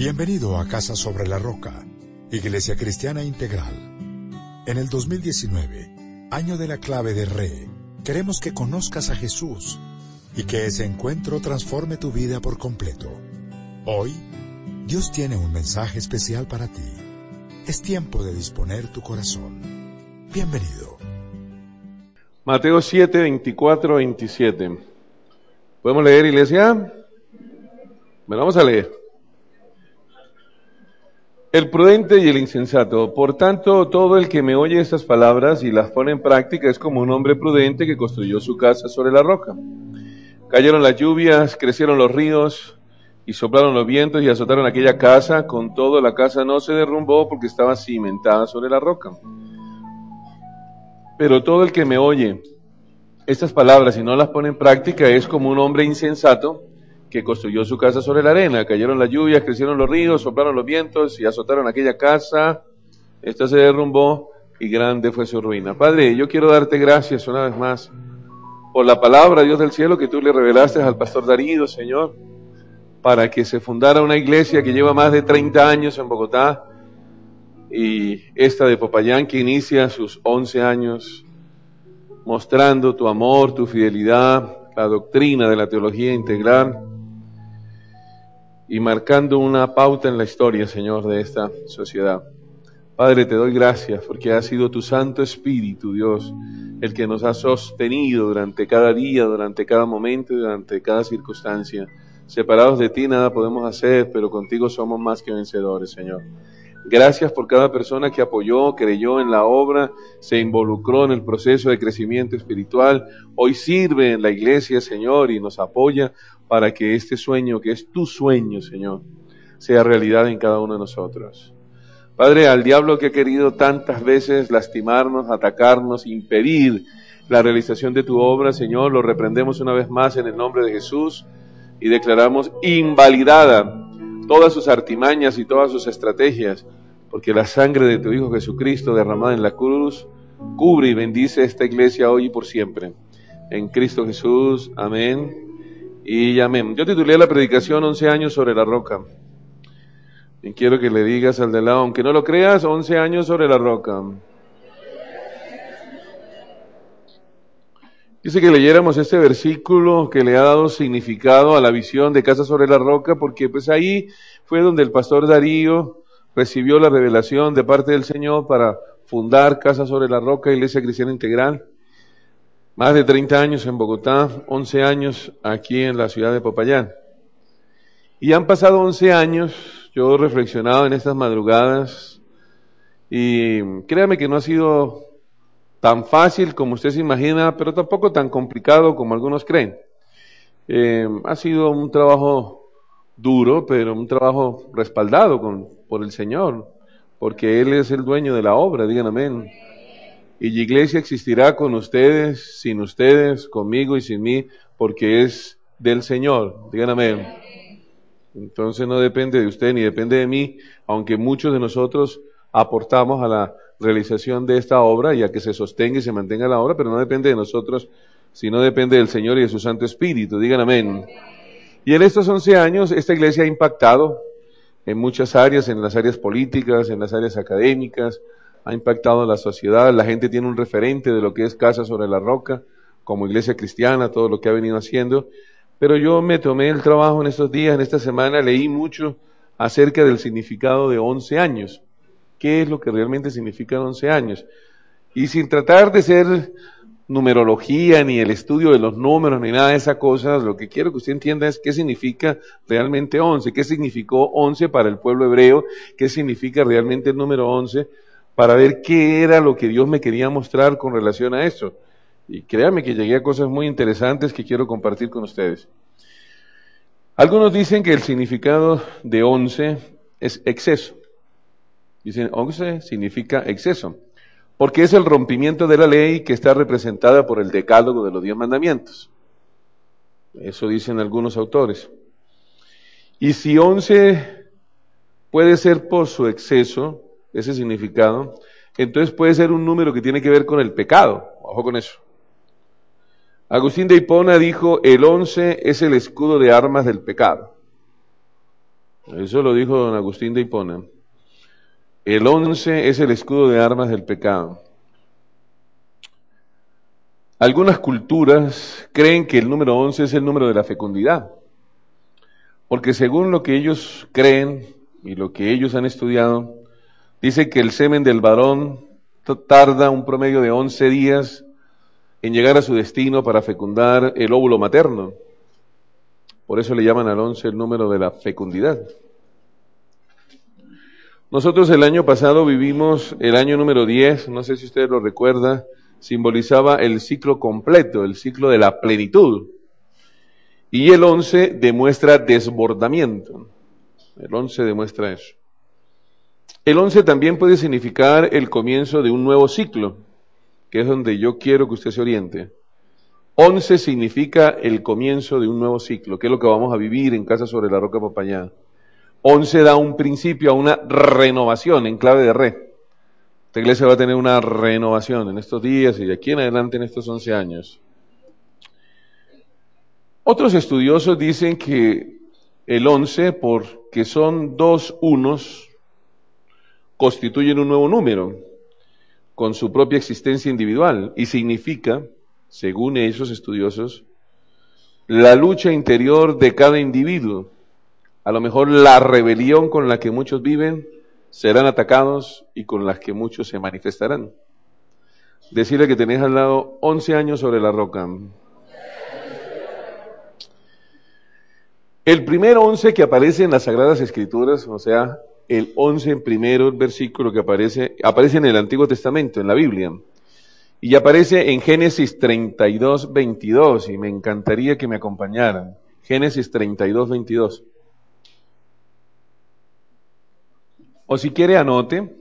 Bienvenido a Casa sobre la Roca, Iglesia Cristiana Integral. En el 2019, año de la clave de Re, queremos que conozcas a Jesús y que ese encuentro transforme tu vida por completo. Hoy, Dios tiene un mensaje especial para ti. Es tiempo de disponer tu corazón. Bienvenido. Mateo 7, 24, 27. ¿Podemos leer, iglesia? Bueno, vamos a leer. El prudente y el insensato. Por tanto, todo el que me oye estas palabras y las pone en práctica es como un hombre prudente que construyó su casa sobre la roca. Cayeron las lluvias, crecieron los ríos y soplaron los vientos y azotaron aquella casa. Con todo, la casa no se derrumbó porque estaba cimentada sobre la roca. Pero todo el que me oye estas palabras y no las pone en práctica es como un hombre insensato que construyó su casa sobre la arena. Cayeron las lluvias, crecieron los ríos, soplaron los vientos y azotaron aquella casa. Esta se derrumbó y grande fue su ruina. Padre, yo quiero darte gracias una vez más por la palabra, Dios del cielo, que tú le revelaste al pastor Darío, Señor, para que se fundara una iglesia que lleva más de 30 años en Bogotá y esta de Popayán que inicia sus 11 años mostrando tu amor, tu fidelidad, la doctrina de la teología integral y marcando una pauta en la historia, Señor, de esta sociedad. Padre, te doy gracias porque ha sido tu Santo Espíritu, Dios, el que nos ha sostenido durante cada día, durante cada momento durante cada circunstancia. Separados de ti nada podemos hacer, pero contigo somos más que vencedores, Señor. Gracias por cada persona que apoyó, creyó en la obra, se involucró en el proceso de crecimiento espiritual. Hoy sirve en la iglesia, Señor, y nos apoya para que este sueño, que es tu sueño, Señor, sea realidad en cada uno de nosotros. Padre, al diablo que ha querido tantas veces lastimarnos, atacarnos, impedir la realización de tu obra, Señor, lo reprendemos una vez más en el nombre de Jesús y declaramos invalidada todas sus artimañas y todas sus estrategias, porque la sangre de tu Hijo Jesucristo derramada en la cruz cubre y bendice esta iglesia hoy y por siempre. En Cristo Jesús, amén y amén. Yo titulé la predicación 11 años sobre la roca. Y quiero que le digas al de lado, aunque no lo creas, 11 años sobre la roca. Dice que leyéramos este versículo que le ha dado significado a la visión de Casa sobre la Roca, porque pues ahí fue donde el pastor Darío recibió la revelación de parte del Señor para fundar Casa sobre la Roca, Iglesia Cristiana Integral. Más de 30 años en Bogotá, 11 años aquí en la ciudad de Popayán. Y han pasado 11 años, yo he reflexionado en estas madrugadas y créame que no ha sido tan fácil como usted se imagina, pero tampoco tan complicado como algunos creen. Eh, ha sido un trabajo duro, pero un trabajo respaldado con, por el Señor, porque Él es el dueño de la obra, digan amén. Y la iglesia existirá con ustedes, sin ustedes, conmigo y sin mí, porque es del Señor. Digan amén. Entonces no depende de usted ni depende de mí, aunque muchos de nosotros aportamos a la realización de esta obra y a que se sostenga y se mantenga la obra, pero no depende de nosotros, sino depende del Señor y de su Santo Espíritu. Digan amén. Y en estos once años esta iglesia ha impactado en muchas áreas, en las áreas políticas, en las áreas académicas, ha impactado la sociedad, la gente tiene un referente de lo que es Casa sobre la Roca, como iglesia cristiana, todo lo que ha venido haciendo. Pero yo me tomé el trabajo en estos días, en esta semana, leí mucho acerca del significado de 11 años. ¿Qué es lo que realmente significan 11 años? Y sin tratar de ser numerología, ni el estudio de los números, ni nada de esas cosas, lo que quiero que usted entienda es qué significa realmente 11, qué significó 11 para el pueblo hebreo, qué significa realmente el número 11 para ver qué era lo que Dios me quería mostrar con relación a eso. Y créanme que llegué a cosas muy interesantes que quiero compartir con ustedes. Algunos dicen que el significado de once es exceso. Dicen, once significa exceso, porque es el rompimiento de la ley que está representada por el decálogo de los diez mandamientos. Eso dicen algunos autores. Y si once puede ser por su exceso, ese significado, entonces puede ser un número que tiene que ver con el pecado. Ojo con eso. Agustín de Hipona dijo, el once es el escudo de armas del pecado. Eso lo dijo don Agustín de Hipona. El once es el escudo de armas del pecado. Algunas culturas creen que el número once es el número de la fecundidad, porque según lo que ellos creen y lo que ellos han estudiado, dice que el semen del varón tarda un promedio de once días en llegar a su destino para fecundar el óvulo materno. Por eso le llaman al once el número de la fecundidad. Nosotros el año pasado vivimos el año número 10, no sé si usted lo recuerda, simbolizaba el ciclo completo, el ciclo de la plenitud. Y el 11 demuestra desbordamiento. El 11 demuestra eso. El 11 también puede significar el comienzo de un nuevo ciclo, que es donde yo quiero que usted se oriente. 11 significa el comienzo de un nuevo ciclo, que es lo que vamos a vivir en Casa sobre la Roca Papayá. 11 da un principio a una renovación en clave de red. Esta iglesia va a tener una renovación en estos días y de aquí en adelante en estos 11 años. Otros estudiosos dicen que el 11, porque son dos unos, constituyen un nuevo número con su propia existencia individual y significa, según esos estudiosos, la lucha interior de cada individuo a lo mejor la rebelión con la que muchos viven serán atacados y con las que muchos se manifestarán. Decirle que tenés al lado 11 años sobre la roca. El primer 11 que aparece en las Sagradas Escrituras, o sea, el 11 en primero, versículo que aparece, aparece en el Antiguo Testamento, en la Biblia. Y aparece en Génesis 32, 22, y me encantaría que me acompañaran. Génesis 32, 22. O si quiere, anote.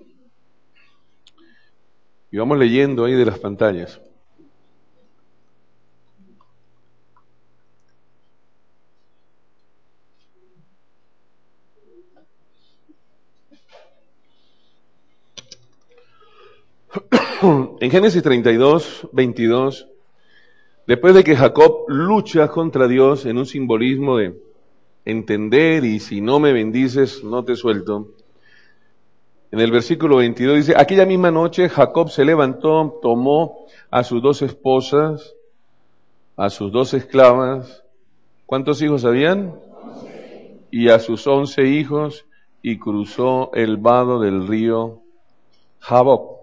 Y vamos leyendo ahí de las pantallas. en Génesis 32, 22, después de que Jacob lucha contra Dios en un simbolismo de entender y si no me bendices, no te suelto, en el versículo 22 dice, aquella misma noche Jacob se levantó, tomó a sus dos esposas, a sus dos esclavas. ¿Cuántos hijos habían? Y a sus once hijos y cruzó el vado del río Jabob.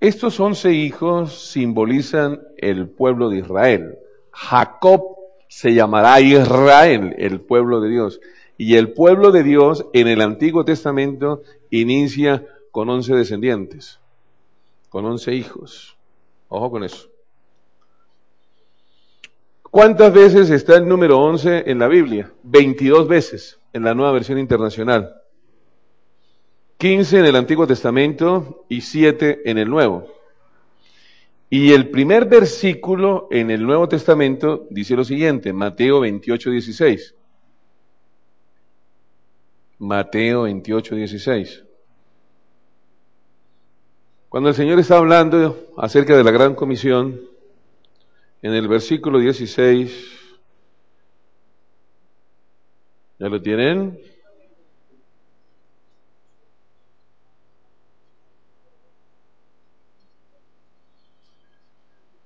Estos once hijos simbolizan el pueblo de Israel. Jacob se llamará Israel, el pueblo de Dios. Y el pueblo de Dios en el Antiguo Testamento inicia con once descendientes, con once hijos. Ojo con eso. ¿Cuántas veces está el número once en la Biblia? 22 veces en la nueva versión internacional. 15 en el Antiguo Testamento y 7 en el Nuevo. Y el primer versículo en el Nuevo Testamento dice lo siguiente, Mateo 28, 16. Mateo 28, 16. Cuando el Señor está hablando acerca de la gran comisión, en el versículo 16, ¿ya lo tienen?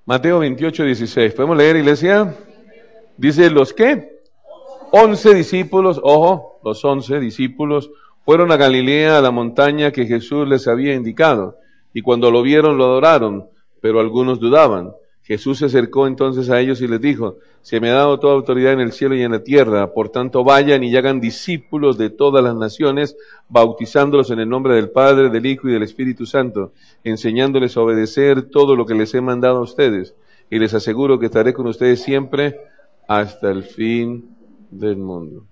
Mateo 28, 16. ¿Podemos leer, iglesia? Dice, ¿los qué? Once discípulos, ojo, los once discípulos fueron a Galilea, a la montaña que Jesús les había indicado, y cuando lo vieron lo adoraron, pero algunos dudaban. Jesús se acercó entonces a ellos y les dijo, se me ha dado toda autoridad en el cielo y en la tierra, por tanto vayan y hagan discípulos de todas las naciones, bautizándolos en el nombre del Padre, del Hijo y del Espíritu Santo, enseñándoles a obedecer todo lo que les he mandado a ustedes, y les aseguro que estaré con ustedes siempre hasta el fin del mundo.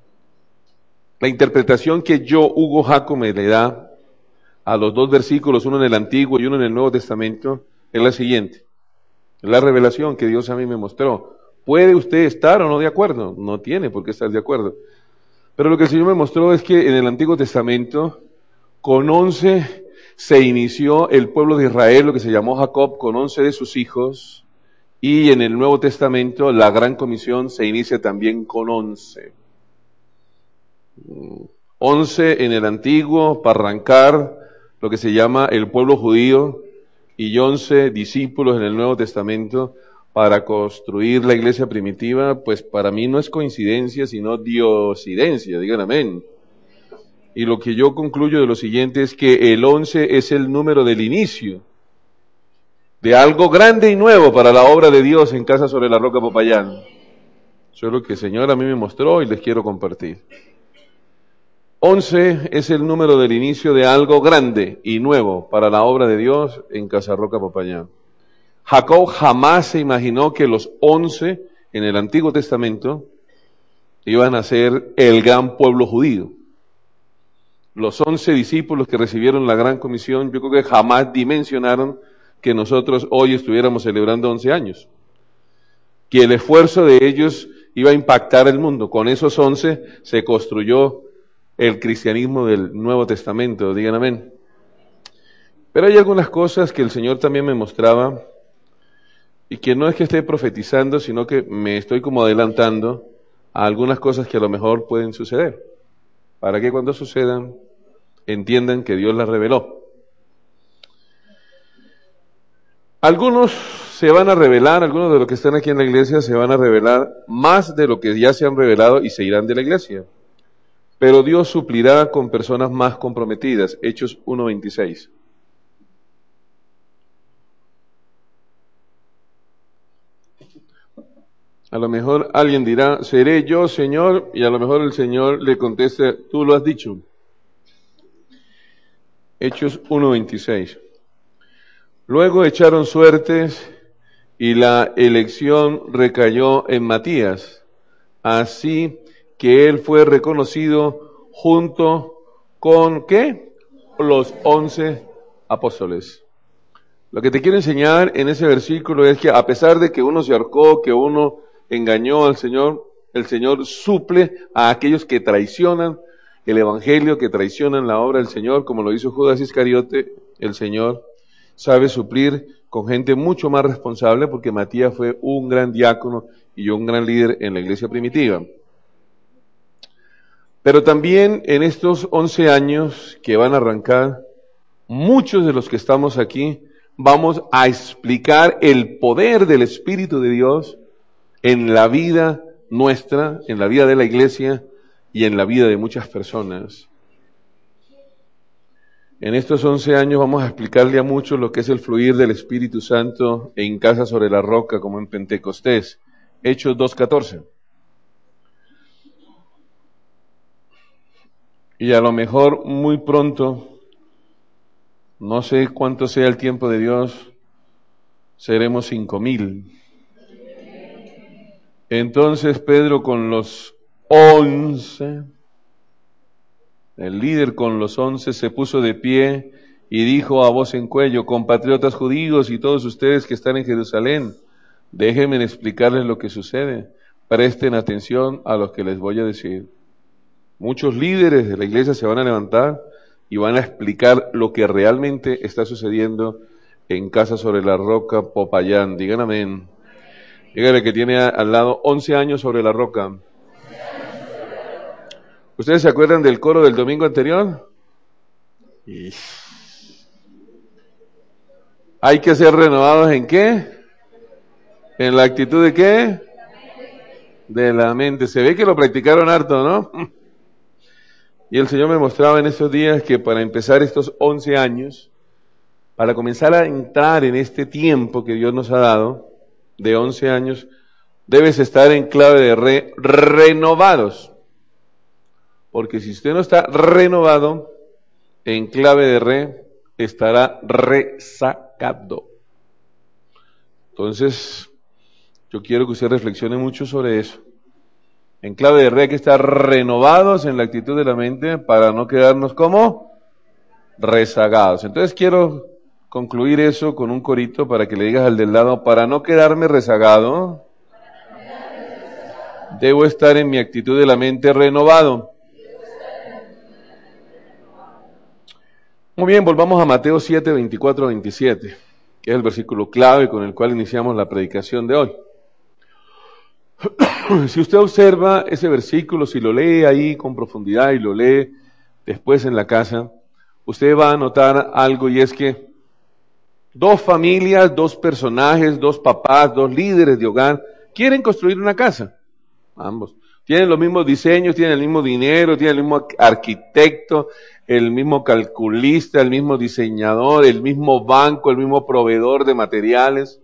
La interpretación que yo, Hugo Jacome, le da a los dos versículos, uno en el Antiguo y uno en el Nuevo Testamento, es la siguiente. La revelación que Dios a mí me mostró. ¿Puede usted estar o no de acuerdo? No tiene por qué estar de acuerdo. Pero lo que el Señor me mostró es que en el Antiguo Testamento, con once se inició el pueblo de Israel, lo que se llamó Jacob, con once de sus hijos, y en el Nuevo Testamento la gran comisión se inicia también con once. Once en el antiguo para arrancar lo que se llama el pueblo judío y once discípulos en el Nuevo Testamento para construir la iglesia primitiva, pues para mí no es coincidencia, sino diosidencia, digan amén. Y lo que yo concluyo de lo siguiente es que el once es el número del inicio de algo grande y nuevo para la obra de Dios en Casa sobre la Roca Popayán. Eso es lo que el Señor a mí me mostró y les quiero compartir. Once es el número del inicio de algo grande y nuevo para la obra de Dios en Casa Roca Popayán. Jacob jamás se imaginó que los once en el Antiguo Testamento iban a ser el gran pueblo judío. Los once discípulos que recibieron la gran comisión, yo creo que jamás dimensionaron que nosotros hoy estuviéramos celebrando once años. Que el esfuerzo de ellos iba a impactar el mundo. Con esos once se construyó el cristianismo del Nuevo Testamento. Digan amén. Pero hay algunas cosas que el Señor también me mostraba y que no es que esté profetizando, sino que me estoy como adelantando a algunas cosas que a lo mejor pueden suceder, para que cuando sucedan entiendan que Dios las reveló. Algunos se van a revelar, algunos de los que están aquí en la iglesia se van a revelar más de lo que ya se han revelado y se irán de la iglesia. Pero Dios suplirá con personas más comprometidas. Hechos 1.26. A lo mejor alguien dirá, seré yo, Señor, y a lo mejor el Señor le conteste, tú lo has dicho. Hechos 1.26. Luego echaron suertes y la elección recayó en Matías, así que él fue reconocido junto con qué? Los once apóstoles. Lo que te quiero enseñar en ese versículo es que a pesar de que uno se ahorcó, que uno engañó al Señor, el Señor suple a aquellos que traicionan el Evangelio, que traicionan la obra del Señor, como lo hizo Judas Iscariote, el Señor sabe suplir con gente mucho más responsable, porque Matías fue un gran diácono y un gran líder en la iglesia primitiva. Pero también en estos once años que van a arrancar, muchos de los que estamos aquí vamos a explicar el poder del Espíritu de Dios en la vida nuestra, en la vida de la iglesia y en la vida de muchas personas. En estos once años vamos a explicarle a muchos lo que es el fluir del Espíritu Santo en casa sobre la roca, como en Pentecostés. Hechos 2.14. Y a lo mejor muy pronto, no sé cuánto sea el tiempo de Dios, seremos cinco mil. Entonces Pedro con los once, el líder con los once se puso de pie y dijo a voz en cuello, compatriotas judíos y todos ustedes que están en Jerusalén, déjenme explicarles lo que sucede. Presten atención a lo que les voy a decir. Muchos líderes de la iglesia se van a levantar y van a explicar lo que realmente está sucediendo en Casa sobre la Roca Popayán. Digan amén. Dígale que tiene al lado 11 años sobre la roca. ¿Ustedes se acuerdan del coro del domingo anterior? Hay que ser renovados en qué? ¿En la actitud de qué? De la mente. Se ve que lo practicaron harto, ¿no? Y el Señor me mostraba en esos días que para empezar estos 11 años, para comenzar a entrar en este tiempo que Dios nos ha dado, de 11 años, debes estar en clave de re, renovados. Porque si usted no está renovado, en clave de re, estará resacado. Entonces, yo quiero que usted reflexione mucho sobre eso. En clave de re hay que estar renovados en la actitud de la mente para no quedarnos como rezagados. Entonces quiero concluir eso con un corito para que le digas al del lado, para no quedarme rezagado, debo estar en mi actitud de la mente renovado. Muy bien, volvamos a Mateo 7, 24, 27, que es el versículo clave con el cual iniciamos la predicación de hoy. si usted observa ese versículo, si lo lee ahí con profundidad y lo lee después en la casa, usted va a notar algo y es que dos familias, dos personajes, dos papás, dos líderes de hogar quieren construir una casa. Ambos. Tienen los mismos diseños, tienen el mismo dinero, tienen el mismo arquitecto, el mismo calculista, el mismo diseñador, el mismo banco, el mismo proveedor de materiales.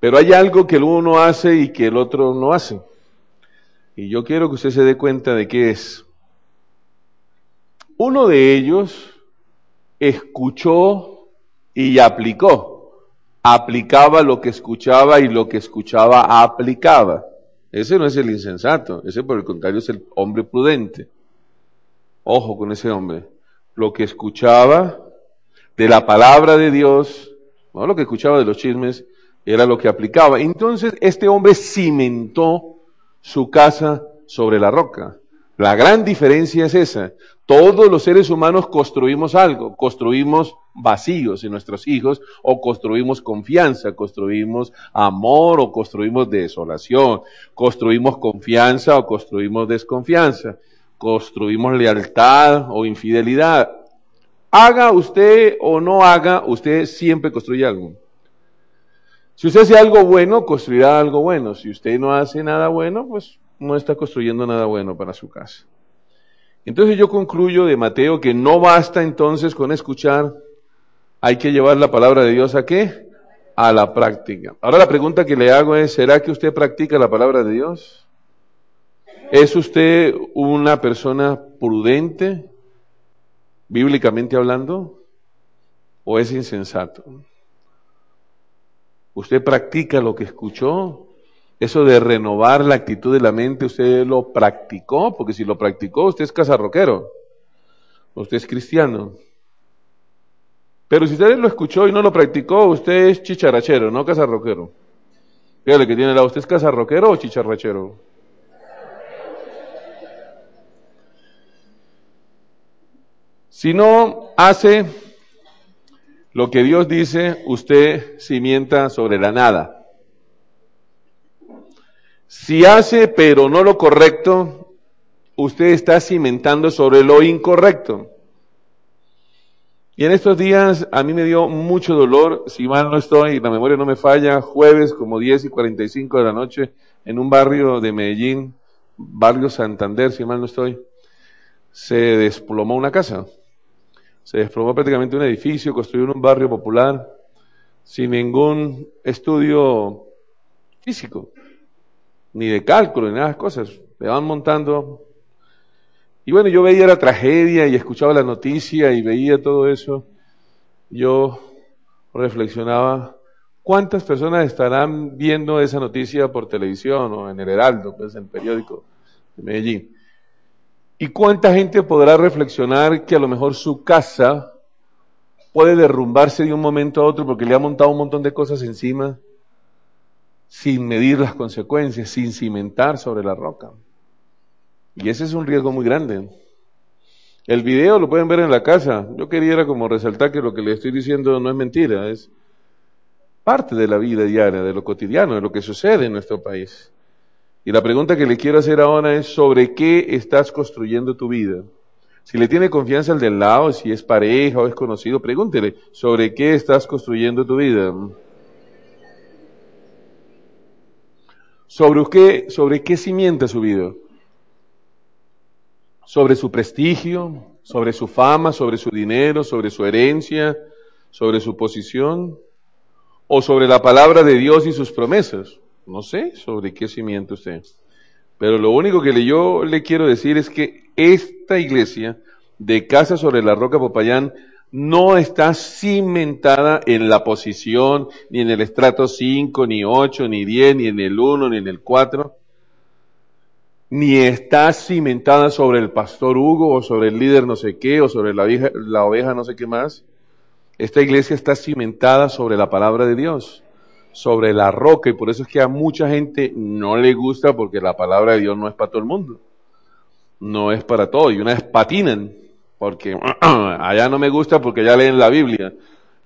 Pero hay algo que el uno hace y que el otro no hace. Y yo quiero que usted se dé cuenta de qué es. Uno de ellos escuchó y aplicó. Aplicaba lo que escuchaba y lo que escuchaba aplicaba. Ese no es el insensato, ese por el contrario es el hombre prudente. Ojo con ese hombre. Lo que escuchaba de la palabra de Dios, no lo que escuchaba de los chismes, era lo que aplicaba. Entonces este hombre cimentó su casa sobre la roca. La gran diferencia es esa. Todos los seres humanos construimos algo, construimos vacíos en nuestros hijos o construimos confianza, construimos amor o construimos desolación, construimos confianza o construimos desconfianza, construimos lealtad o infidelidad. Haga usted o no haga, usted siempre construye algo. Si usted hace algo bueno, construirá algo bueno. Si usted no hace nada bueno, pues no está construyendo nada bueno para su casa. Entonces yo concluyo de Mateo que no basta entonces con escuchar, hay que llevar la palabra de Dios a qué? A la práctica. Ahora la pregunta que le hago es, ¿será que usted practica la palabra de Dios? ¿Es usted una persona prudente, bíblicamente hablando? ¿O es insensato? ¿Usted practica lo que escuchó? Eso de renovar la actitud de la mente, ¿usted lo practicó? Porque si lo practicó, usted es casarroquero. Usted es cristiano. Pero si usted lo escuchó y no lo practicó, usted es chicharrachero, no casarroquero. Fíjale que tiene la, ¿usted es casarroquero o chicharrachero? Si no hace lo que Dios dice, usted cimienta sobre la nada. Si hace pero no lo correcto, usted está cimentando sobre lo incorrecto. Y en estos días a mí me dio mucho dolor, si mal no estoy, la memoria no me falla, jueves como 10 y 45 de la noche, en un barrio de Medellín, barrio Santander, si mal no estoy, se desplomó una casa. Se desplomó prácticamente un edificio construido en un barrio popular sin ningún estudio físico, ni de cálculo, ni nada de cosas. Le van montando. Y bueno, yo veía la tragedia y escuchaba la noticia y veía todo eso. Yo reflexionaba, ¿cuántas personas estarán viendo esa noticia por televisión o en el Heraldo, pues en el periódico de Medellín? ¿Y cuánta gente podrá reflexionar que a lo mejor su casa puede derrumbarse de un momento a otro porque le ha montado un montón de cosas encima sin medir las consecuencias, sin cimentar sobre la roca? Y ese es un riesgo muy grande. El video lo pueden ver en la casa. Yo quería como resaltar que lo que le estoy diciendo no es mentira, es parte de la vida diaria, de lo cotidiano, de lo que sucede en nuestro país. Y la pregunta que le quiero hacer ahora es sobre qué estás construyendo tu vida. Si le tiene confianza al del lado, si es pareja o es conocido, pregúntele sobre qué estás construyendo tu vida. ¿Sobre qué, sobre qué cimienta su vida? ¿Sobre su prestigio? ¿Sobre su fama? ¿Sobre su dinero? ¿Sobre su herencia? ¿Sobre su posición? ¿O sobre la palabra de Dios y sus promesas? No sé sobre qué cimiento usted. Pero lo único que yo le quiero decir es que esta iglesia de Casa sobre la Roca Popayán no está cimentada en la posición, ni en el estrato 5, ni 8, ni 10, ni en el 1, ni en el 4, ni está cimentada sobre el pastor Hugo, o sobre el líder no sé qué, o sobre la, la oveja no sé qué más. Esta iglesia está cimentada sobre la palabra de Dios sobre la roca y por eso es que a mucha gente no le gusta porque la palabra de Dios no es para todo el mundo. No es para todo. Y una vez patinan porque allá no me gusta porque ya leen la Biblia.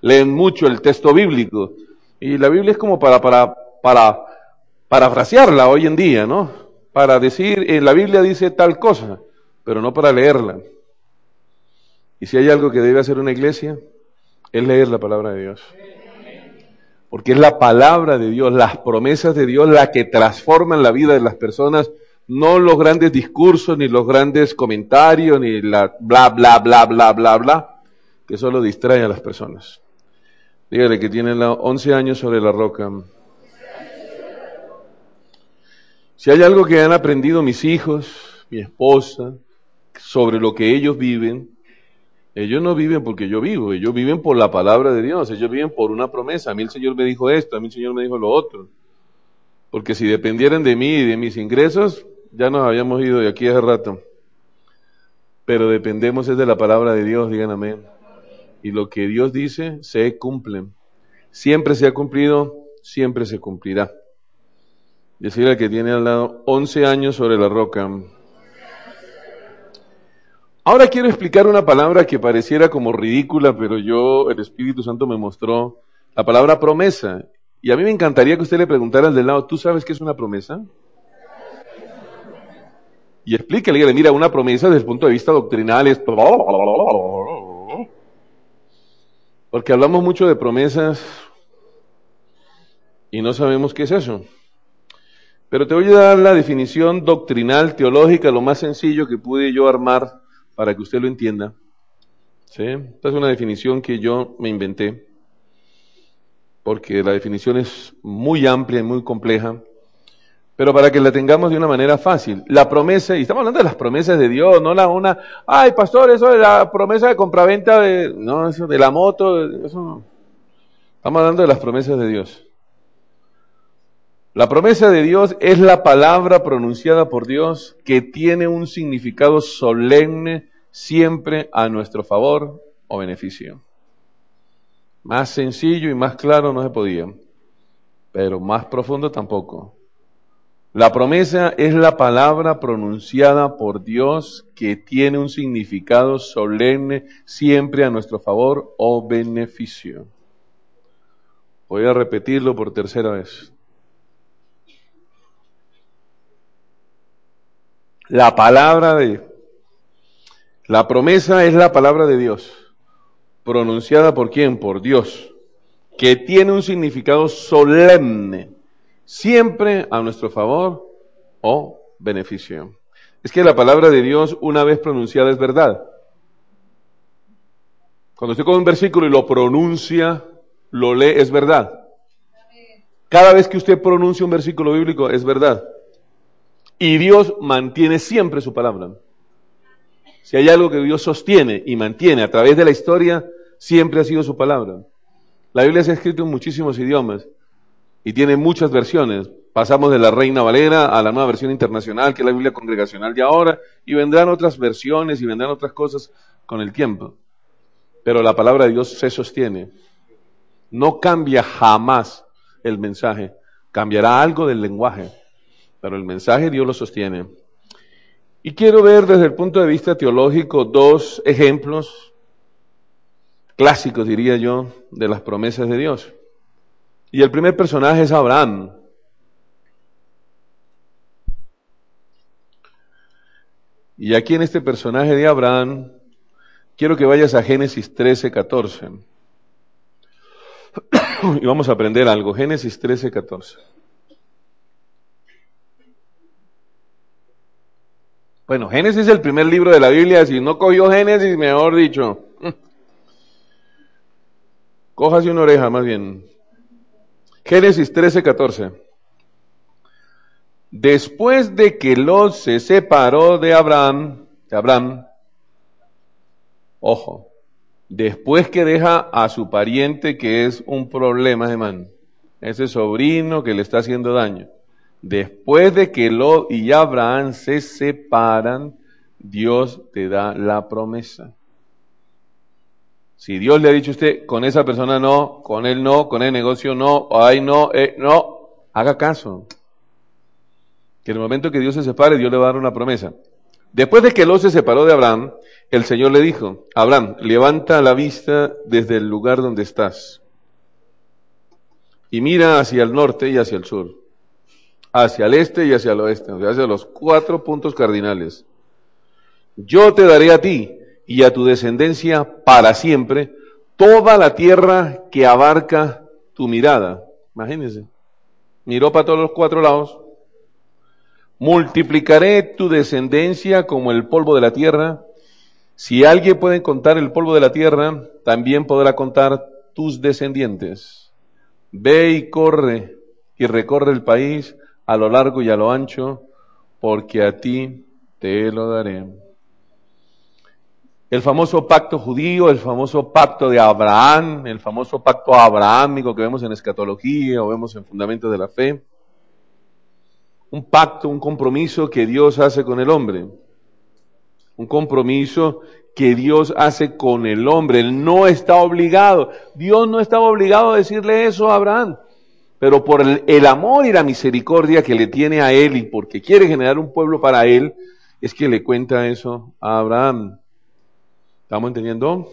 Leen mucho el texto bíblico. Y la Biblia es como para, para, para parafrasearla hoy en día, ¿no? Para decir, en la Biblia dice tal cosa. pero no para leerla. Y si hay algo que debe hacer una iglesia, es leer la palabra de Dios. Porque es la palabra de Dios, las promesas de Dios, la que transforman la vida de las personas, no los grandes discursos, ni los grandes comentarios, ni la bla, bla, bla, bla, bla, bla, que solo distraen a las personas. Dígale que tiene 11 años sobre la roca. Si hay algo que han aprendido mis hijos, mi esposa, sobre lo que ellos viven, ellos no viven porque yo vivo, ellos viven por la palabra de Dios, ellos viven por una promesa. A mí el Señor me dijo esto, a mí el Señor me dijo lo otro. Porque si dependieran de mí y de mis ingresos, ya nos habíamos ido de aquí hace rato. Pero dependemos es de la palabra de Dios, digan amén. Y lo que Dios dice se cumple. Siempre se ha cumplido, siempre se cumplirá. Decir al que tiene al lado 11 años sobre la roca. Ahora quiero explicar una palabra que pareciera como ridícula, pero yo, el Espíritu Santo me mostró la palabra promesa. Y a mí me encantaría que usted le preguntara al del lado, ¿tú sabes qué es una promesa? Y explíquele, mira, una promesa desde el punto de vista doctrinal es... Porque hablamos mucho de promesas y no sabemos qué es eso. Pero te voy a dar la definición doctrinal, teológica, lo más sencillo que pude yo armar para que usted lo entienda. ¿Sí? Esta es una definición que yo me inventé, porque la definición es muy amplia y muy compleja, pero para que la tengamos de una manera fácil. La promesa, y estamos hablando de las promesas de Dios, no la una, ay pastor, eso de la promesa de compraventa de, no, de la moto, eso no. Estamos hablando de las promesas de Dios. La promesa de Dios es la palabra pronunciada por Dios que tiene un significado solemne siempre a nuestro favor o beneficio. Más sencillo y más claro no se podía, pero más profundo tampoco. La promesa es la palabra pronunciada por Dios que tiene un significado solemne siempre a nuestro favor o beneficio. Voy a repetirlo por tercera vez. La palabra de... La promesa es la palabra de Dios, pronunciada por quién? Por Dios, que tiene un significado solemne, siempre a nuestro favor o beneficio. Es que la palabra de Dios, una vez pronunciada, es verdad. Cuando usted con un versículo y lo pronuncia, lo lee, es verdad. Cada vez que usted pronuncia un versículo bíblico, es verdad. Y Dios mantiene siempre su palabra. Si hay algo que Dios sostiene y mantiene a través de la historia, siempre ha sido su palabra. La Biblia se ha escrito en muchísimos idiomas y tiene muchas versiones. Pasamos de la Reina Valera a la nueva versión internacional, que es la Biblia congregacional de ahora, y vendrán otras versiones y vendrán otras cosas con el tiempo. Pero la palabra de Dios se sostiene. No cambia jamás el mensaje. Cambiará algo del lenguaje pero el mensaje Dios lo sostiene. Y quiero ver desde el punto de vista teológico dos ejemplos clásicos, diría yo, de las promesas de Dios. Y el primer personaje es Abraham. Y aquí en este personaje de Abraham, quiero que vayas a Génesis 13, 14. y vamos a aprender algo. Génesis 13, 14. Bueno, Génesis es el primer libro de la Biblia, si no cogió Génesis, mejor dicho. Cójase una oreja, más bien. Génesis 13, 14. Después de que Lot se separó de Abraham, de Abraham, ojo, después que deja a su pariente que es un problema, hermano, ese sobrino que le está haciendo daño. Después de que Lot y Abraham se separan, Dios te da la promesa. Si Dios le ha dicho a usted, con esa persona no, con él no, con el negocio no, ay no, eh, no, haga caso. Que en el momento que Dios se separe, Dios le va a dar una promesa. Después de que Lot se separó de Abraham, el Señor le dijo, Abraham, levanta la vista desde el lugar donde estás y mira hacia el norte y hacia el sur hacia el este y hacia el oeste, hacia los cuatro puntos cardinales. yo te daré a ti y a tu descendencia para siempre toda la tierra que abarca tu mirada. Imagínense. Miró para todos los cuatro lados. Multiplicaré tu descendencia como el polvo de la tierra. Si alguien puede contar el polvo de la tierra, también podrá contar tus descendientes. Ve y corre y recorre el país a lo largo y a lo ancho, porque a ti te lo daré. El famoso pacto judío, el famoso pacto de Abraham, el famoso pacto abrahámico que vemos en escatología o vemos en fundamentos de la fe. Un pacto, un compromiso que Dios hace con el hombre. Un compromiso que Dios hace con el hombre. Él no está obligado. Dios no estaba obligado a decirle eso a Abraham. Pero por el, amor y la misericordia que le tiene a él y porque quiere generar un pueblo para él, es que le cuenta eso a Abraham. ¿Estamos entendiendo?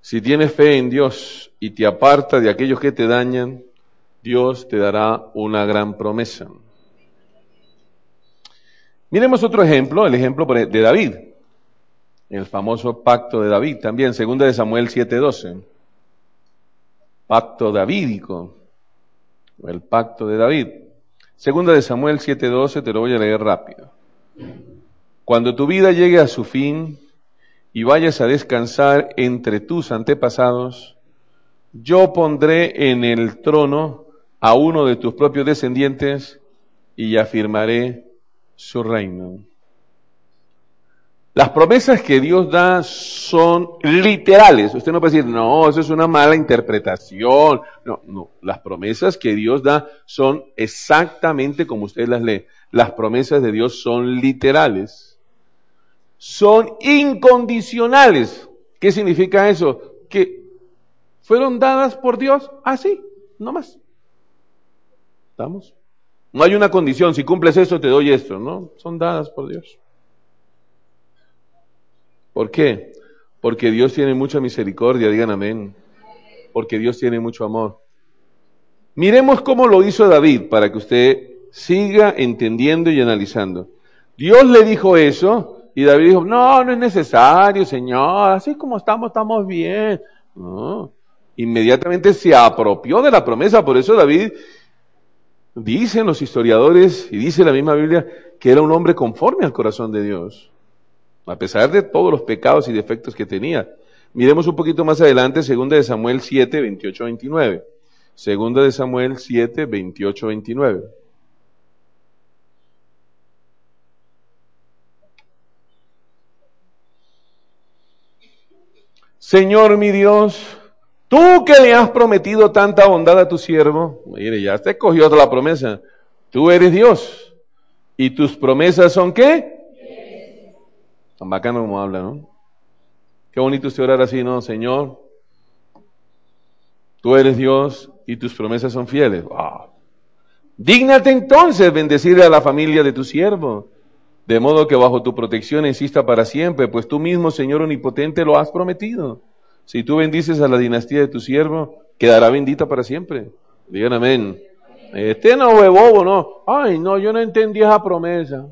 Si tienes fe en Dios y te aparta de aquellos que te dañan, Dios te dará una gran promesa. Miremos otro ejemplo, el ejemplo de David, el famoso pacto de David, también, segunda de Samuel 7:12. Pacto davídico, el pacto de David. Segunda de Samuel 7:12, te lo voy a leer rápido. Cuando tu vida llegue a su fin, y vayas a descansar entre tus antepasados, yo pondré en el trono a uno de tus propios descendientes y afirmaré su reino. Las promesas que Dios da son literales. Usted no puede decir, no, eso es una mala interpretación. No, no. Las promesas que Dios da son exactamente como usted las lee. Las promesas de Dios son literales son incondicionales. ¿Qué significa eso? Que fueron dadas por Dios así, no más. ¿Estamos? No hay una condición, si cumples esto te doy esto, ¿no? Son dadas por Dios. ¿Por qué? Porque Dios tiene mucha misericordia, digan amén. Porque Dios tiene mucho amor. Miremos cómo lo hizo David para que usted siga entendiendo y analizando. Dios le dijo eso y David dijo, no, no es necesario, Señor, así como estamos, estamos bien. No. Inmediatamente se apropió de la promesa, por eso David, dicen los historiadores, y dice la misma Biblia, que era un hombre conforme al corazón de Dios, a pesar de todos los pecados y defectos que tenía. Miremos un poquito más adelante, segunda de Samuel 7, 28, 29. Segunda de Samuel 7, 28, 29. Señor mi Dios, tú que le has prometido tanta bondad a tu siervo, mire, ya te cogió la promesa, tú eres Dios y tus promesas son qué? Tan bacano como habla, ¿no? Qué bonito usted orar así, ¿no? Señor, tú eres Dios y tus promesas son fieles. Wow. Dígnate entonces bendecirle a la familia de tu siervo de modo que bajo tu protección insista para siempre, pues tú mismo, Señor Omnipotente, lo has prometido. Si tú bendices a la dinastía de tu siervo, quedará bendita para siempre. Digan amén. Este no bobo, no. Ay, no, yo no entendí esa promesa.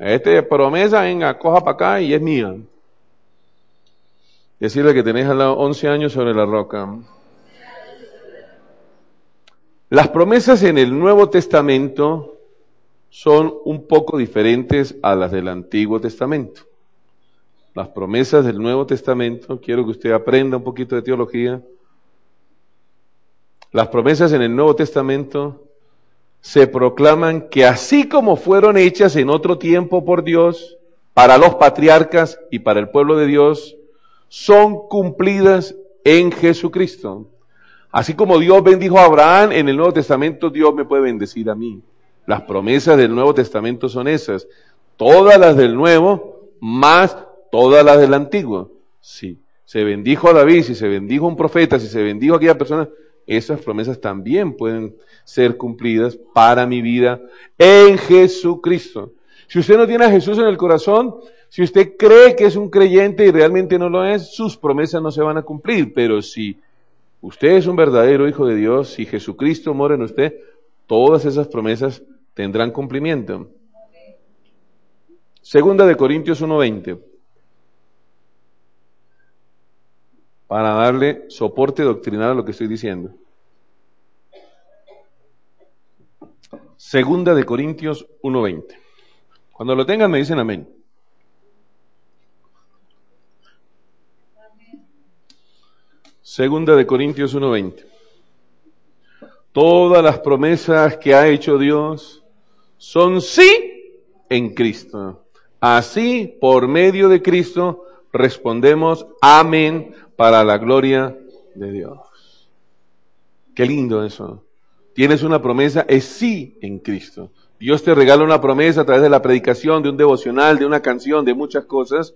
Este promesa, venga, coja para acá y es mía. Decirle que tenés al lado 11 años sobre la roca. Las promesas en el Nuevo Testamento son un poco diferentes a las del Antiguo Testamento. Las promesas del Nuevo Testamento, quiero que usted aprenda un poquito de teología. Las promesas en el Nuevo Testamento se proclaman que así como fueron hechas en otro tiempo por Dios, para los patriarcas y para el pueblo de Dios, son cumplidas en Jesucristo. Así como Dios bendijo a Abraham, en el Nuevo Testamento Dios me puede bendecir a mí. Las promesas del Nuevo Testamento son esas. Todas las del Nuevo, más todas las del Antiguo. Si se bendijo a David, si se bendijo a un profeta, si se bendijo a aquella persona, esas promesas también pueden ser cumplidas para mi vida en Jesucristo. Si usted no tiene a Jesús en el corazón, si usted cree que es un creyente y realmente no lo es, sus promesas no se van a cumplir. Pero si usted es un verdadero hijo de Dios, si Jesucristo mora en usted, todas esas promesas tendrán cumplimiento. Segunda de Corintios 1.20. Para darle soporte doctrinal a lo que estoy diciendo. Segunda de Corintios 1.20. Cuando lo tengan me dicen amén. Segunda de Corintios 1.20. Todas las promesas que ha hecho Dios son sí en Cristo. Así, por medio de Cristo, respondemos amén para la gloria de Dios. Qué lindo eso. Tienes una promesa, es sí en Cristo. Dios te regala una promesa a través de la predicación, de un devocional, de una canción, de muchas cosas.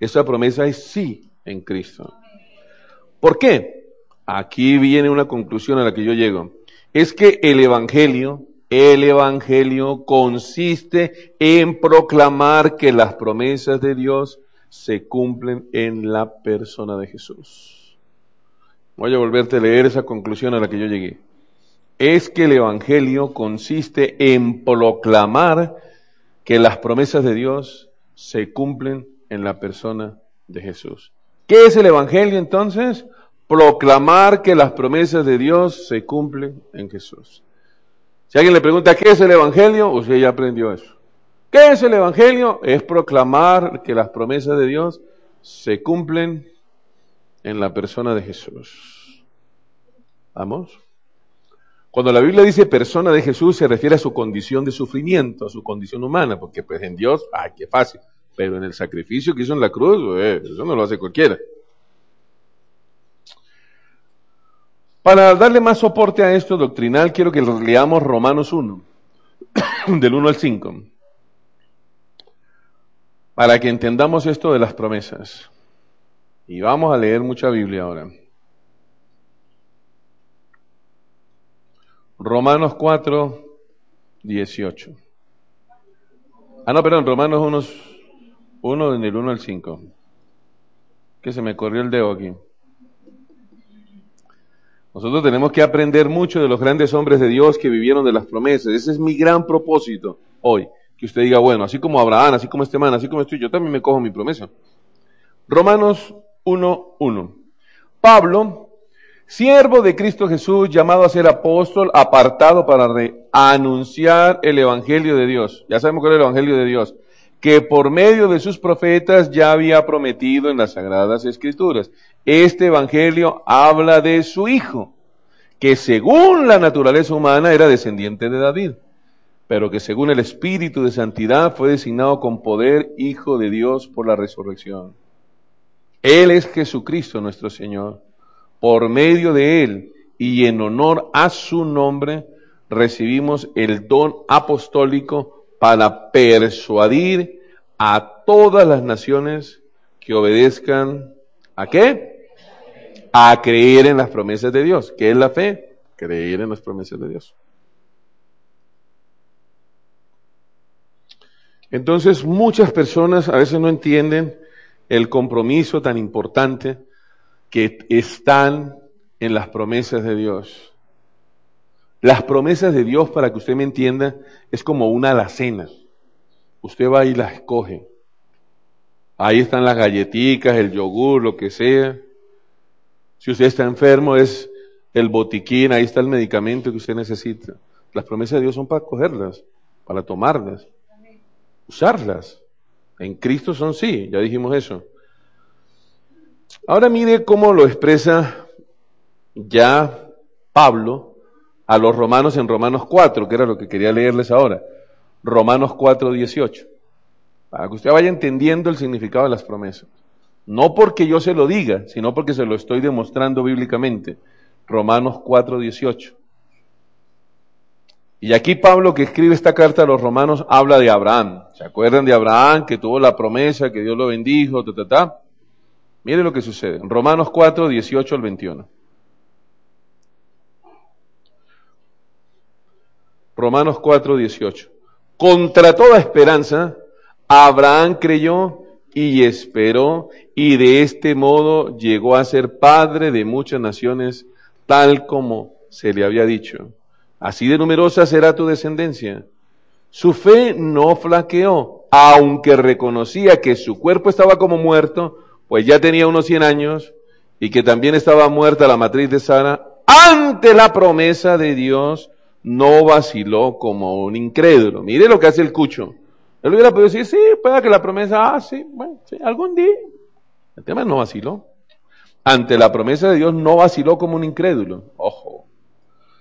Esa promesa es sí en Cristo. ¿Por qué? Aquí viene una conclusión a la que yo llego. Es que el Evangelio, el Evangelio consiste en proclamar que las promesas de Dios se cumplen en la persona de Jesús. Voy a volverte a leer esa conclusión a la que yo llegué. Es que el Evangelio consiste en proclamar que las promesas de Dios se cumplen en la persona de Jesús. ¿Qué es el Evangelio entonces? Proclamar que las promesas de Dios se cumplen en Jesús. Si alguien le pregunta qué es el Evangelio, usted ya aprendió eso. ¿Qué es el Evangelio? Es proclamar que las promesas de Dios se cumplen en la persona de Jesús. ¿Vamos? Cuando la Biblia dice persona de Jesús se refiere a su condición de sufrimiento, a su condición humana, porque pues en Dios, ay, qué fácil. Pero en el sacrificio que hizo en la cruz, eh, eso no lo hace cualquiera. Para darle más soporte a esto doctrinal, quiero que leamos Romanos 1, del 1 al 5, para que entendamos esto de las promesas. Y vamos a leer mucha Biblia ahora. Romanos 4, 18. Ah, no, perdón, Romanos 1, 1 en el 1 al 5. Que se me corrió el dedo aquí. Nosotros tenemos que aprender mucho de los grandes hombres de Dios que vivieron de las promesas. Ese es mi gran propósito hoy. Que usted diga, bueno, así como Abraham, así como este man, así como estoy, yo también me cojo mi promesa. Romanos 1, 1. Pablo, siervo de Cristo Jesús, llamado a ser apóstol, apartado para anunciar el Evangelio de Dios. Ya sabemos cuál es el Evangelio de Dios. Que por medio de sus profetas ya había prometido en las Sagradas Escrituras. Este Evangelio habla de su Hijo, que según la naturaleza humana era descendiente de David, pero que según el Espíritu de Santidad fue designado con poder Hijo de Dios por la resurrección. Él es Jesucristo nuestro Señor por medio de él y en honor a su nombre, recibimos el don apostólico para persuadir a todas las naciones que obedezcan a qué? A creer en las promesas de Dios. ¿Qué es la fe? Creer en las promesas de Dios. Entonces muchas personas a veces no entienden el compromiso tan importante que están en las promesas de Dios. Las promesas de Dios, para que usted me entienda, es como una alacena. Usted va y las escoge. Ahí están las galletitas, el yogur, lo que sea. Si usted está enfermo, es el botiquín, ahí está el medicamento que usted necesita. Las promesas de Dios son para cogerlas, para tomarlas, usarlas. En Cristo son sí, ya dijimos eso. Ahora mire cómo lo expresa ya Pablo a los romanos en Romanos 4, que era lo que quería leerles ahora. Romanos 4, 18. Para que usted vaya entendiendo el significado de las promesas. No porque yo se lo diga, sino porque se lo estoy demostrando bíblicamente. Romanos 4, 18. Y aquí Pablo que escribe esta carta a los romanos habla de Abraham. ¿Se acuerdan de Abraham que tuvo la promesa, que Dios lo bendijo, ta, ta, ta? Mire lo que sucede. Romanos 4, 18 al 21. Romanos 4, 18. Contra toda esperanza, Abraham creyó y esperó, y de este modo llegó a ser padre de muchas naciones, tal como se le había dicho. Así de numerosa será tu descendencia. Su fe no flaqueó, aunque reconocía que su cuerpo estaba como muerto, pues ya tenía unos 100 años, y que también estaba muerta la matriz de Sara, ante la promesa de Dios, no vaciló como un incrédulo. Mire lo que hace el cucho. Él hubiera podido decir, sí, pueda que la promesa, ah, sí, bueno, sí, algún día. El tema no vaciló. Ante la promesa de Dios no vaciló como un incrédulo, ojo,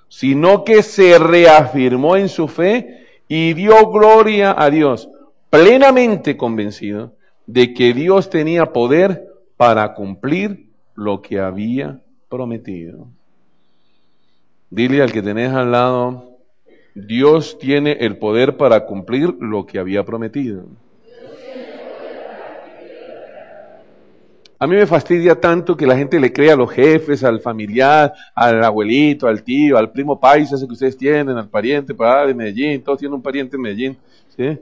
sino que se reafirmó en su fe y dio gloria a Dios, plenamente convencido de que Dios tenía poder para cumplir lo que había prometido. Dile al que tenés al lado, Dios tiene el poder para cumplir lo que había prometido. A mí me fastidia tanto que la gente le crea a los jefes, al familiar, al abuelito, al tío, al primo país ese que ustedes tienen, al pariente para de Medellín, todos tienen un pariente en Medellín, ¿sí?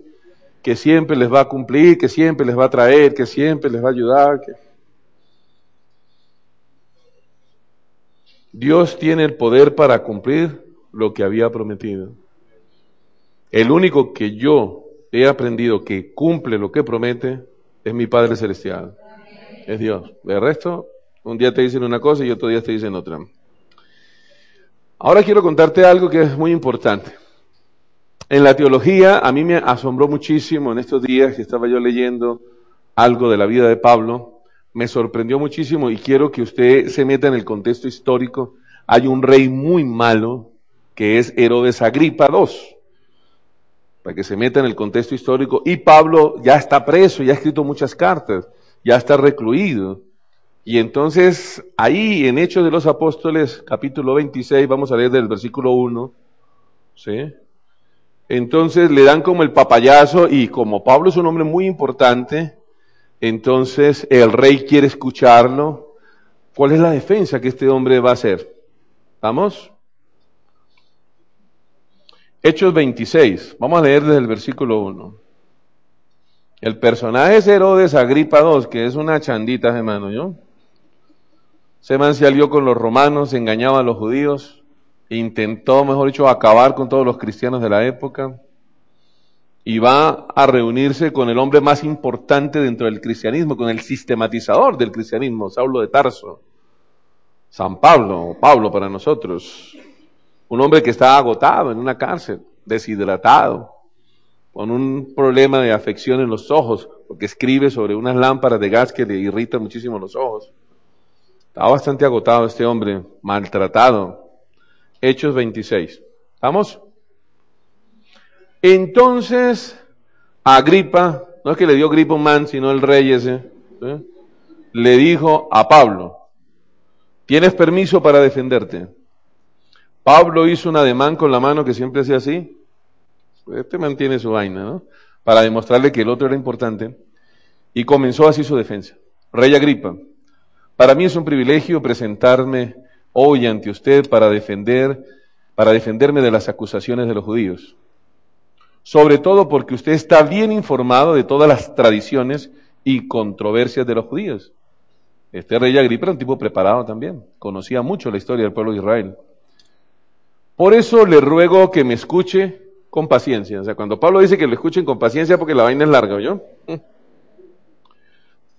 que siempre les va a cumplir, que siempre les va a traer, que siempre les va a ayudar. Dios tiene el poder para cumplir lo que había prometido. El único que yo he aprendido que cumple lo que promete es mi Padre Celestial es Dios. De resto, un día te dicen una cosa y otro día te dicen otra. Ahora quiero contarte algo que es muy importante. En la teología, a mí me asombró muchísimo en estos días que estaba yo leyendo algo de la vida de Pablo, me sorprendió muchísimo y quiero que usted se meta en el contexto histórico. Hay un rey muy malo que es Herodes Agripa II, para que se meta en el contexto histórico, y Pablo ya está preso, ya ha escrito muchas cartas ya está recluido. Y entonces ahí en Hechos de los Apóstoles, capítulo 26, vamos a leer del versículo 1, ¿sí? Entonces le dan como el papayazo y como Pablo es un hombre muy importante, entonces el rey quiere escucharlo. ¿Cuál es la defensa que este hombre va a hacer? ¿Vamos? Hechos 26, vamos a leer desde el versículo 1. El personaje es Herodes Agripa II, que es una chandita, hermano, ¿yo? Se se alió con los romanos, engañaba a los judíos, intentó, mejor dicho, acabar con todos los cristianos de la época, y va a reunirse con el hombre más importante dentro del cristianismo, con el sistematizador del cristianismo, Saulo de Tarso, San Pablo, o Pablo para nosotros, un hombre que está agotado en una cárcel, deshidratado, con un problema de afección en los ojos, porque escribe sobre unas lámparas de gas que le irritan muchísimo los ojos. Estaba bastante agotado este hombre, maltratado. Hechos 26. ¿Vamos? Entonces, Agripa, no es que le dio gripa un man, sino el rey ese, le dijo a Pablo, ¿tienes permiso para defenderte? Pablo hizo un ademán con la mano que siempre hacía así, este mantiene su vaina, ¿no? Para demostrarle que el otro era importante. Y comenzó así su defensa. Rey Agripa, para mí es un privilegio presentarme hoy ante usted para defender, para defenderme de las acusaciones de los judíos. Sobre todo porque usted está bien informado de todas las tradiciones y controversias de los judíos. Este rey Agripa era un tipo preparado también, conocía mucho la historia del pueblo de Israel. Por eso le ruego que me escuche con paciencia. O sea, cuando Pablo dice que lo escuchen con paciencia porque la vaina es larga, ¿yo?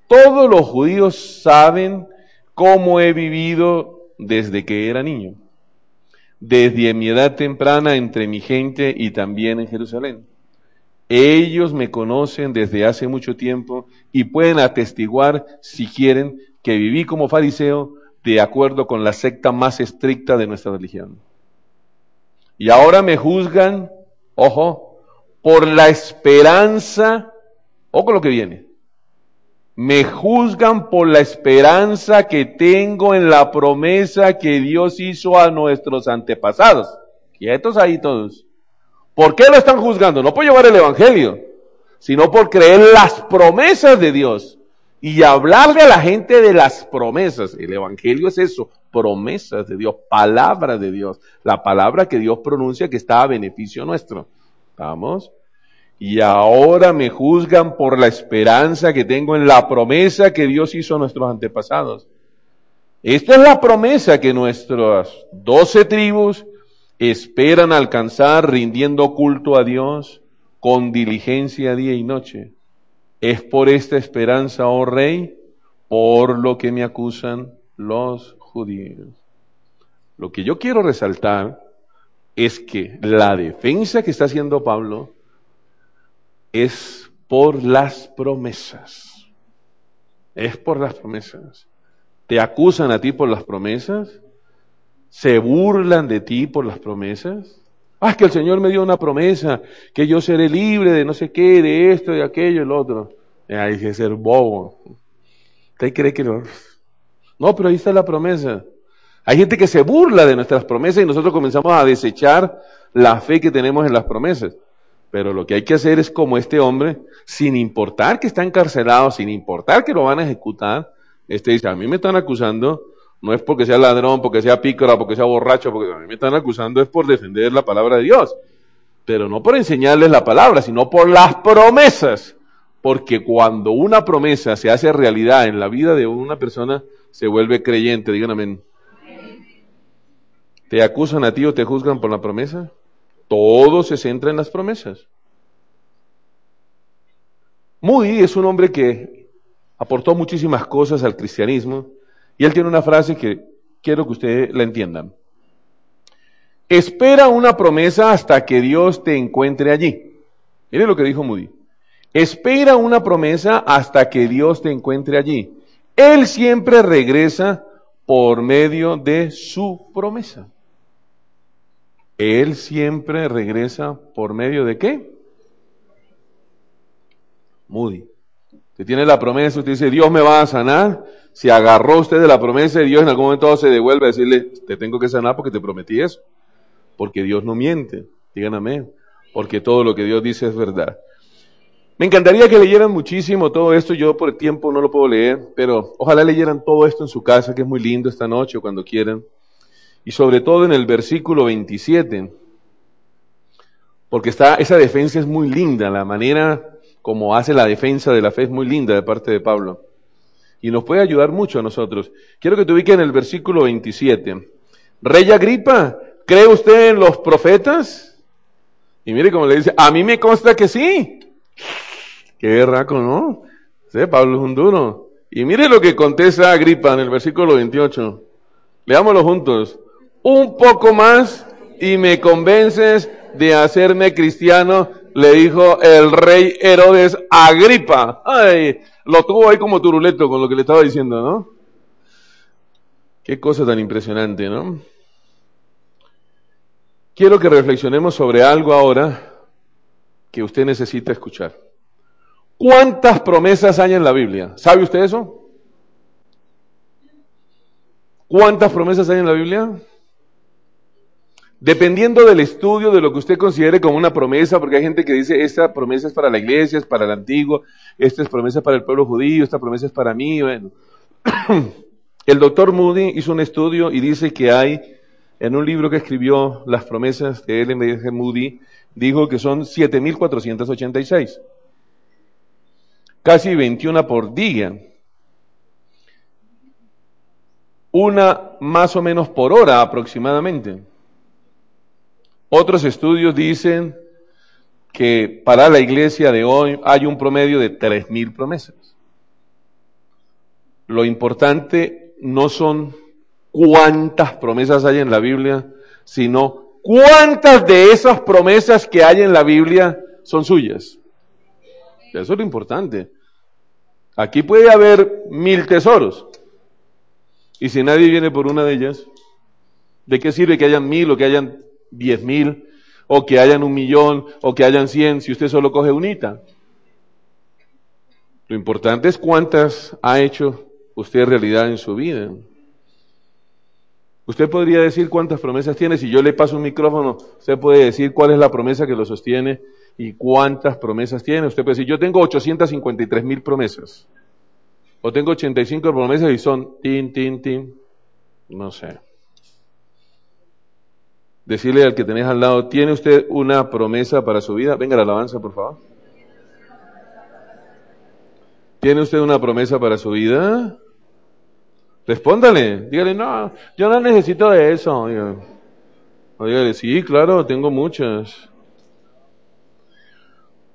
Todos los judíos saben cómo he vivido desde que era niño, desde mi edad temprana entre mi gente y también en Jerusalén. Ellos me conocen desde hace mucho tiempo y pueden atestiguar, si quieren, que viví como fariseo de acuerdo con la secta más estricta de nuestra religión. Y ahora me juzgan ojo, por la esperanza, ojo lo que viene, me juzgan por la esperanza que tengo en la promesa que Dios hizo a nuestros antepasados. Quietos ahí todos. ¿Por qué lo están juzgando? No por llevar el Evangelio, sino por creer las promesas de Dios y hablarle a la gente de las promesas. El Evangelio es eso, promesas de Dios, palabra de Dios, la palabra que Dios pronuncia que está a beneficio nuestro. ¿Vamos? Y ahora me juzgan por la esperanza que tengo en la promesa que Dios hizo a nuestros antepasados. Esta es la promesa que nuestras doce tribus esperan alcanzar rindiendo culto a Dios con diligencia día y noche. Es por esta esperanza, oh rey, por lo que me acusan los Lo que yo quiero resaltar es que la defensa que está haciendo Pablo es por las promesas. Es por las promesas. Te acusan a ti por las promesas. Se burlan de ti por las promesas. Ah, es que el Señor me dio una promesa, que yo seré libre de no sé qué, de esto, de aquello, el otro. Hay que ser bobo. ¿Usted cree que no? No, pero ahí está la promesa. Hay gente que se burla de nuestras promesas y nosotros comenzamos a desechar la fe que tenemos en las promesas. Pero lo que hay que hacer es como este hombre, sin importar que está encarcelado, sin importar que lo van a ejecutar, este dice, a mí me están acusando no es porque sea ladrón, porque sea pícaro, porque sea borracho, porque a mí me están acusando es por defender la palabra de Dios. Pero no por enseñarles la palabra, sino por las promesas. Porque cuando una promesa se hace realidad en la vida de una persona, se vuelve creyente. Digan amén. ¿Te acusan a ti o te juzgan por la promesa? Todo se centra en las promesas. Moody es un hombre que aportó muchísimas cosas al cristianismo y él tiene una frase que quiero que ustedes la entiendan. Espera una promesa hasta que Dios te encuentre allí. Mire lo que dijo Moody. Espera una promesa hasta que Dios te encuentre allí. Él siempre regresa por medio de su promesa. Él siempre regresa por medio de qué? Moody. Usted tiene la promesa, usted dice, Dios me va a sanar. Si agarró usted de la promesa de Dios, en algún momento se devuelve a decirle, te tengo que sanar porque te prometí eso. Porque Dios no miente. Digan amén. Porque todo lo que Dios dice es verdad. Me encantaría que leyeran muchísimo todo esto. Yo por el tiempo no lo puedo leer, pero ojalá leyeran todo esto en su casa, que es muy lindo esta noche o cuando quieran. Y sobre todo en el versículo 27. Porque está, esa defensa es muy linda, la manera como hace la defensa de la fe es muy linda de parte de Pablo. Y nos puede ayudar mucho a nosotros. Quiero que te en el versículo 27. Rey Agripa, ¿cree usted en los profetas? Y mire cómo le dice, a mí me consta que sí. Qué raco, ¿no? Sí, Pablo es un duro. Y mire lo que contesta Agripa en el versículo 28. Leámoslo juntos. Un poco más y me convences de hacerme cristiano le dijo el rey Herodes Agripa. Ay, lo tuvo ahí como turuleto con lo que le estaba diciendo, ¿no? Qué cosa tan impresionante, ¿no? Quiero que reflexionemos sobre algo ahora que usted necesita escuchar. ¿Cuántas promesas hay en la Biblia? ¿Sabe usted eso? ¿Cuántas promesas hay en la Biblia? Dependiendo del estudio, de lo que usted considere como una promesa, porque hay gente que dice, esta promesa es para la iglesia, es para el antiguo, esta es promesa para el pueblo judío, esta promesa es para mí. Bueno. El doctor Moody hizo un estudio y dice que hay, en un libro que escribió Las promesas de Ellen Moody, dijo que son 7.486. Casi 21 por día. Una más o menos por hora aproximadamente. Otros estudios dicen que para la iglesia de hoy hay un promedio de 3.000 promesas. Lo importante no son cuántas promesas hay en la Biblia, sino cuántas de esas promesas que hay en la Biblia son suyas. Eso es lo importante. Aquí puede haber mil tesoros. Y si nadie viene por una de ellas, ¿de qué sirve que hayan mil o que hayan diez mil, o que hayan un millón, o que hayan cien, si usted solo coge unita. Lo importante es cuántas ha hecho usted realidad en su vida. Usted podría decir cuántas promesas tiene. Si yo le paso un micrófono, usted puede decir cuál es la promesa que lo sostiene y cuántas promesas tiene. Usted puede decir, yo tengo 853 mil promesas. O tengo 85 promesas y son tin, tin, tin. No sé decirle al que tenés al lado, ¿tiene usted una promesa para su vida? Venga la alabanza, por favor. ¿Tiene usted una promesa para su vida? Respóndale, dígale, no, yo no necesito de eso. dígale, sí, claro, tengo muchas.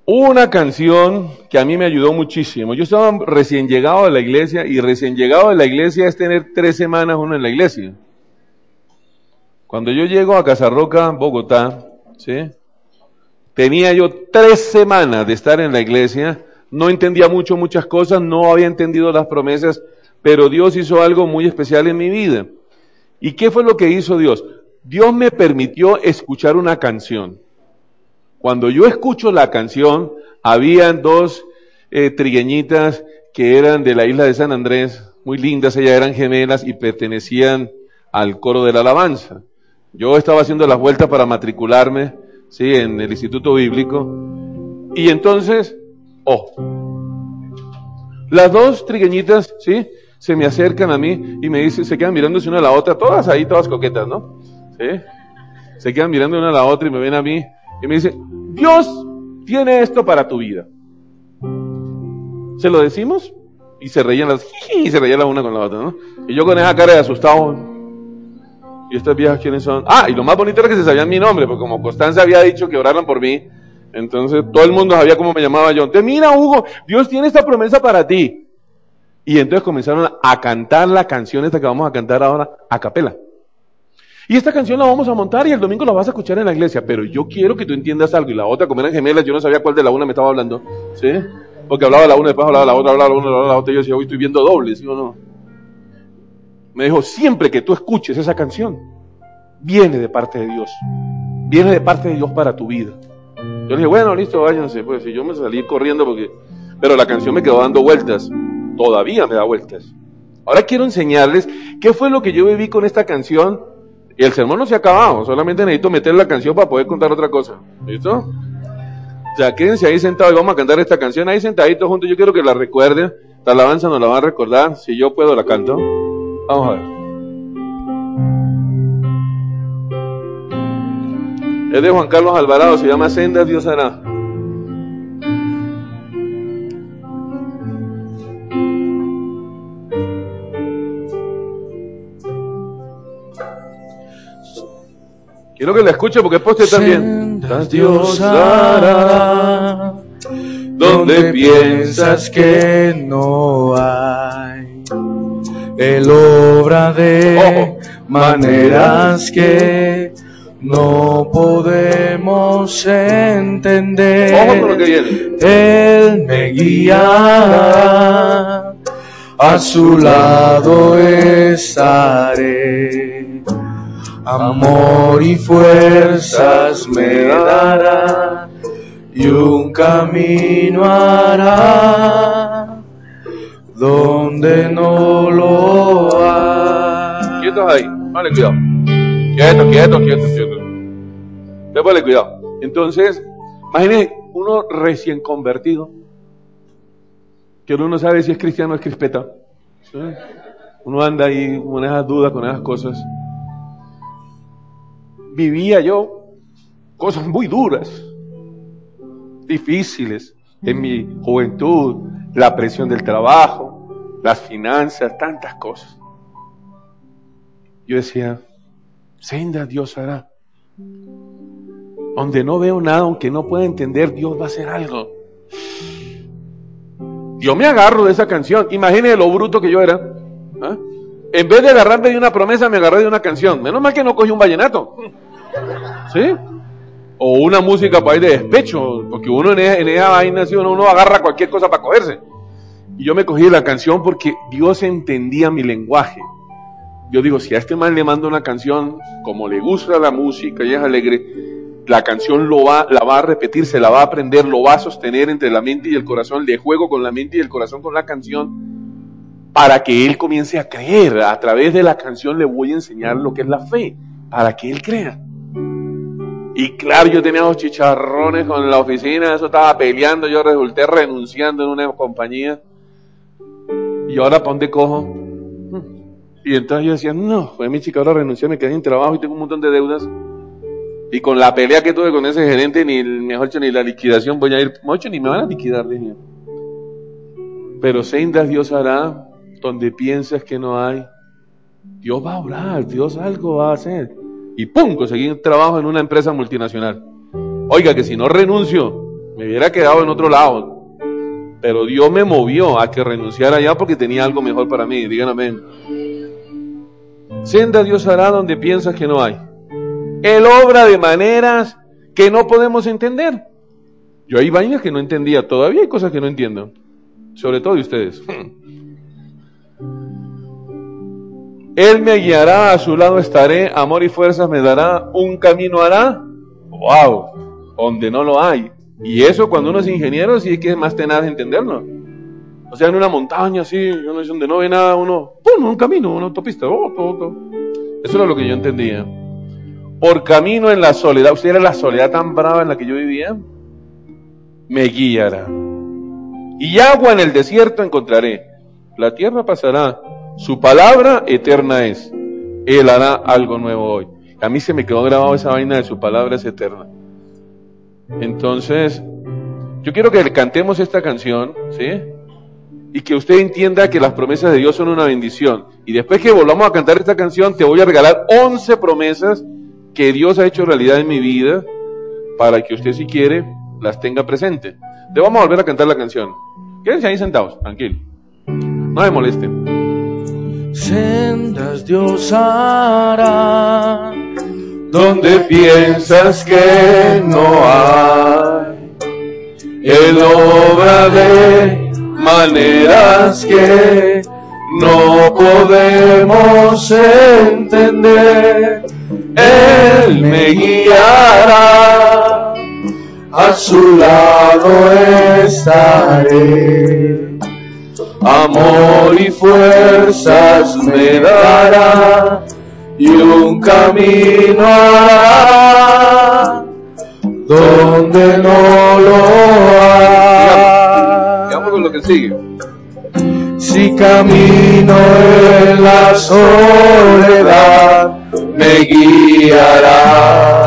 una canción que a mí me ayudó muchísimo. Yo estaba recién llegado de la iglesia y recién llegado de la iglesia es tener tres semanas uno en la iglesia. Cuando yo llego a Casarroca, Bogotá, ¿sí? tenía yo tres semanas de estar en la iglesia, no entendía mucho muchas cosas, no había entendido las promesas, pero Dios hizo algo muy especial en mi vida. ¿Y qué fue lo que hizo Dios? Dios me permitió escuchar una canción. Cuando yo escucho la canción, habían dos eh, trigueñitas que eran de la isla de San Andrés, muy lindas, ellas eran gemelas y pertenecían al coro de la alabanza. Yo estaba haciendo las vueltas para matricularme, sí, en el Instituto Bíblico, y entonces, oh, las dos trigueñitas, sí, se me acercan a mí y me dicen, se quedan mirándose una a la otra, todas ahí, todas coquetas, ¿no? Se quedan mirando una a la otra y me ven a mí y me dice, Dios tiene esto para tu vida. ¿Se lo decimos? Y se reían las, y se reían la una con la otra, ¿no? Y yo con esa cara de asustado. ¿Y estas viejas quiénes son? Ah, y lo más bonito era que se sabían mi nombre, porque como Constanza había dicho que oraran por mí, entonces todo el mundo sabía cómo me llamaba yo. Entonces, mira, Hugo, Dios tiene esta promesa para ti. Y entonces comenzaron a cantar la canción esta que vamos a cantar ahora a capela. Y esta canción la vamos a montar y el domingo la vas a escuchar en la iglesia, pero yo quiero que tú entiendas algo. Y la otra, como eran gemelas, yo no sabía cuál de la una me estaba hablando, ¿sí? Porque hablaba la una, después hablaba la otra, hablaba la una, hablaba la otra, y yo decía, hoy estoy viendo doble, ¿sí o no? Me dijo, siempre que tú escuches esa canción, viene de parte de Dios. Viene de parte de Dios para tu vida. Yo le dije, bueno, listo, váyanse. Pues si yo me salí corriendo porque... Pero la canción me quedó dando vueltas. Todavía me da vueltas. Ahora quiero enseñarles qué fue lo que yo viví con esta canción y el sermón no se ha acabado, solamente necesito meter la canción para poder contar otra cosa. ¿Listo? O sea, quédense ahí sentados y vamos a cantar esta canción ahí sentaditos juntos. Yo quiero que la recuerden. La alabanza nos la van a recordar. Si yo puedo, la canto. Vamos a ver. Es de Juan Carlos Alvarado, se llama Sendas Dios hará. Quiero que la escuche porque usted también. Dios hará donde piensas que no hay. Él obra de maneras que no podemos entender. Ojo con lo que viene. Él me guiará, a su lado estaré. Amor y fuerzas me dará y un camino hará donde no lo hay. Quietos ahí, vale, cuidado. Quieto, quieto, quieto, quieto. Dépale cuidado. Entonces, imagínese uno recién convertido, que uno no sabe si es cristiano o es crispeta. Uno anda ahí con esas dudas, con esas cosas. Vivía yo cosas muy duras, difíciles en mi juventud, la presión del trabajo, las finanzas, tantas cosas. Yo decía, senda Dios hará. Donde no veo nada, aunque no pueda entender, Dios va a hacer algo. Yo me agarro de esa canción. Imagínese lo bruto que yo era. ¿ah? En vez de agarrarme de una promesa, me agarré de una canción. Menos mal que no cogí un vallenato. ¿Sí? O una música para ir de despecho. Porque uno en esa, en esa vaina, ¿sí? uno, uno agarra cualquier cosa para cogerse. Y yo me cogí la canción porque Dios entendía mi lenguaje. Yo digo, si a este man le mando una canción, como le gusta la música y es alegre, la canción lo va, la va a repetir, se la va a aprender, lo va a sostener entre la mente y el corazón, le juego con la mente y el corazón con la canción, para que él comience a creer. A través de la canción le voy a enseñar lo que es la fe, para que él crea. Y claro, yo tenía los chicharrones con la oficina, eso estaba peleando, yo resulté renunciando en una compañía. Y ahora, ¿para dónde cojo? Y entonces yo decía, no, fue mi chica, ahora renuncié, me quedé sin trabajo y tengo un montón de deudas. Y con la pelea que tuve con ese gerente, ni mejor dicho, ni la liquidación voy a ir, mucho ni me van a liquidar, dije. Pero sendas Dios hará donde piensas que no hay. Dios va a obrar, Dios algo va a hacer. Y pum, conseguí un trabajo en una empresa multinacional. Oiga, que si no renuncio, Me hubiera quedado en otro lado. Pero Dios me movió a que renunciara allá porque tenía algo mejor para mí. Digan amén. Senda Dios hará donde piensas que no hay. Él obra de maneras que no podemos entender. Yo hay vainas que no entendía, todavía hay cosas que no entiendo, sobre todo de ustedes. Él me guiará, a su lado estaré, amor y fuerzas me dará, un camino hará, wow, donde no lo hay. Y eso cuando uno es ingeniero sí es que es más tenaz de entenderlo. O sea, en una montaña así, donde no ve nada, uno, ¡pum! un camino, una autopista, oh, todo, todo. Eso era lo que yo entendía. Por camino en la soledad, usted era la soledad tan brava en la que yo vivía, me guiará. Y agua en el desierto encontraré. La tierra pasará, su palabra eterna es. Él hará algo nuevo hoy. A mí se me quedó grabado esa vaina de su palabra es eterna. Entonces, yo quiero que le cantemos esta canción, ¿sí? y que usted entienda que las promesas de Dios son una bendición. Y después que volvamos a cantar esta canción, te voy a regalar 11 promesas que Dios ha hecho realidad en mi vida para que usted si quiere las tenga presente. Te vamos a volver a cantar la canción. Quédense ahí sentados, tranquilo. No me molesten. Sendas Dios hará donde piensas que no hay. El obra de maneras que no podemos entender. Él me guiará, a su lado estaré. Amor y fuerzas me dará y un camino hará donde no lo hay lo que sigue. Si camino en la soledad, me guiará.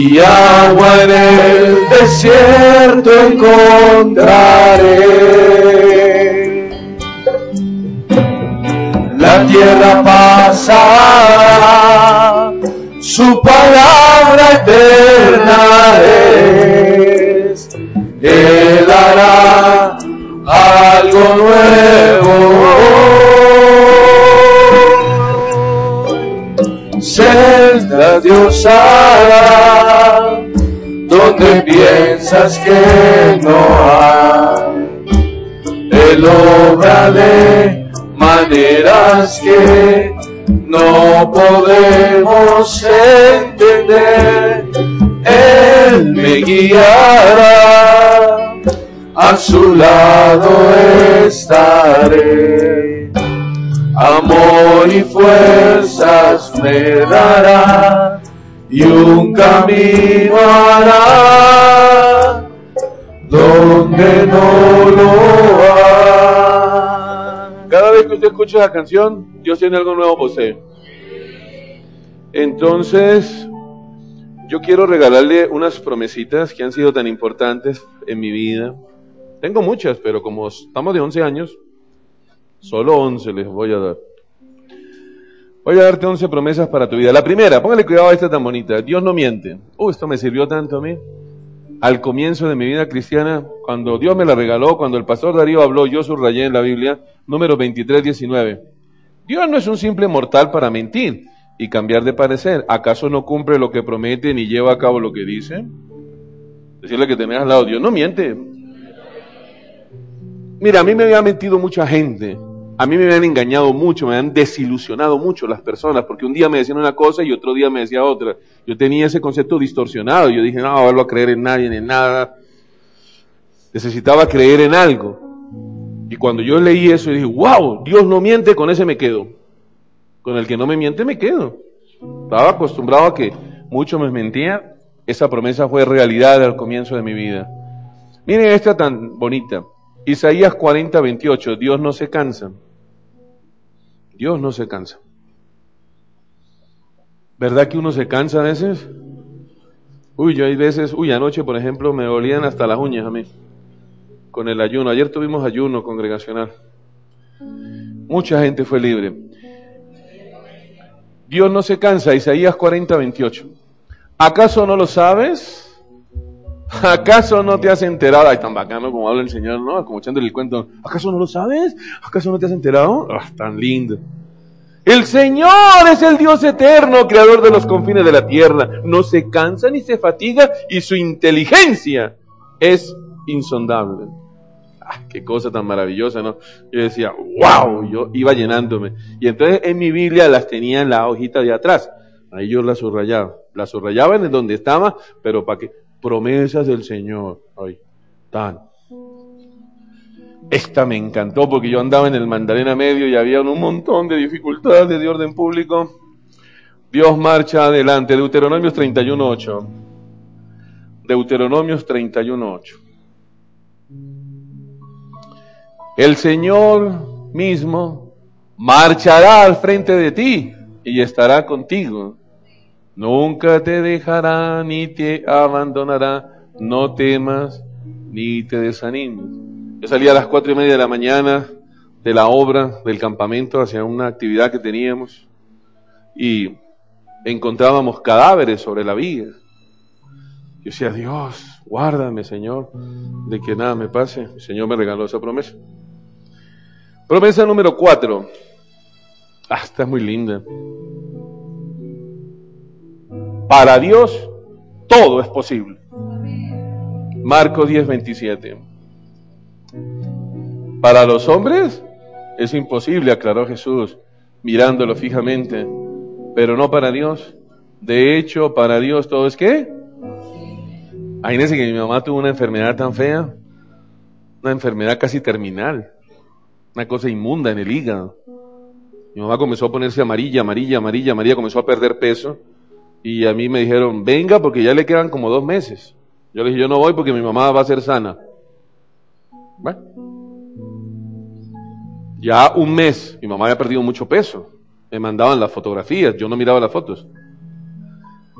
Y agua en el desierto encontraré. La tierra pasa, su palabra eterna es él hará algo nuevo. Dios hará donde piensas que no hay. Él obra de maneras que no podemos entender él me guiará, a su lado estaré. Amor y fuerzas me dará y un camino hará donde no lo hay. Cada vez que usted escucha la canción, Dios tiene algo nuevo por usted. Entonces, yo quiero regalarle unas promesitas que han sido tan importantes en mi vida. Tengo muchas, pero como estamos de 11 años, solo 11 les voy a dar. Voy a darte 11 promesas para tu vida. La primera, póngale cuidado a esta tan bonita. Dios no miente. Uh, esto me sirvió tanto a mí. Al comienzo de mi vida cristiana, cuando Dios me la regaló, cuando el pastor Darío habló, yo subrayé en la Biblia, número 23, 19. Dios no es un simple mortal para mentir y cambiar de parecer. ¿Acaso no cumple lo que promete ni lleva a cabo lo que dice? Decirle que tenés al lado, Dios no miente. Mira, a mí me había mentido mucha gente. A mí me habían engañado mucho, me habían desilusionado mucho las personas, porque un día me decían una cosa y otro día me decía otra. Yo tenía ese concepto distorsionado. Yo dije, no, vuelvo a creer en nadie, en nada. Necesitaba creer en algo. Y cuando yo leí eso, dije, wow, Dios no miente, con ese me quedo. Con el que no me miente me quedo. Estaba acostumbrado a que mucho me mentía. Esa promesa fue realidad al comienzo de mi vida. Miren esta tan bonita. Isaías 40, 28. Dios no se cansa. Dios no se cansa. ¿Verdad que uno se cansa a veces? Uy, yo hay veces, uy, anoche por ejemplo me dolían hasta las uñas a mí, con el ayuno. Ayer tuvimos ayuno congregacional. Mucha gente fue libre. Dios no se cansa, Isaías 40, 28. ¿Acaso no lo sabes? ¿Acaso no te has enterado? Ay, tan bacano como habla el Señor, ¿no? Como echándole el cuento. ¿Acaso no lo sabes? ¿Acaso no te has enterado? Ah, tan lindo. El Señor es el Dios eterno, creador de los confines de la tierra. No se cansa ni se fatiga y su inteligencia es insondable. Ah, qué cosa tan maravillosa, ¿no? Yo decía, wow, yo iba llenándome. Y entonces en mi Biblia las tenía en la hojita de atrás. Ahí yo las subrayaba. Las subrayaba en donde estaba, pero para que promesas del Señor. Ay, tan. Esta me encantó porque yo andaba en el Mandarena Medio y había un montón de dificultades de orden público. Dios marcha adelante. Deuteronomios 31.8. Deuteronomios 31.8. El Señor mismo marchará al frente de ti y estará contigo. Nunca te dejará ni te abandonará. No temas ni te desanimes. Yo salía a las cuatro y media de la mañana de la obra, del campamento, hacia una actividad que teníamos y encontrábamos cadáveres sobre la vía. Yo decía, Dios, guárdame, Señor, de que nada me pase. El Señor me regaló esa promesa. Promesa número cuatro. Ah, está muy linda. Para Dios todo es posible. Marcos 10, 27. Para los hombres es imposible, aclaró Jesús, mirándolo fijamente, pero no para Dios. De hecho, para Dios todo es qué? Imagínense que mi mamá tuvo una enfermedad tan fea, una enfermedad casi terminal, una cosa inmunda en el hígado. Mi mamá comenzó a ponerse amarilla, amarilla, amarilla, amarilla, comenzó a perder peso y a mí me dijeron, venga porque ya le quedan como dos meses. Yo le dije, yo no voy porque mi mamá va a ser sana. Bueno, ya un mes, mi mamá había perdido mucho peso. Me mandaban las fotografías, yo no miraba las fotos.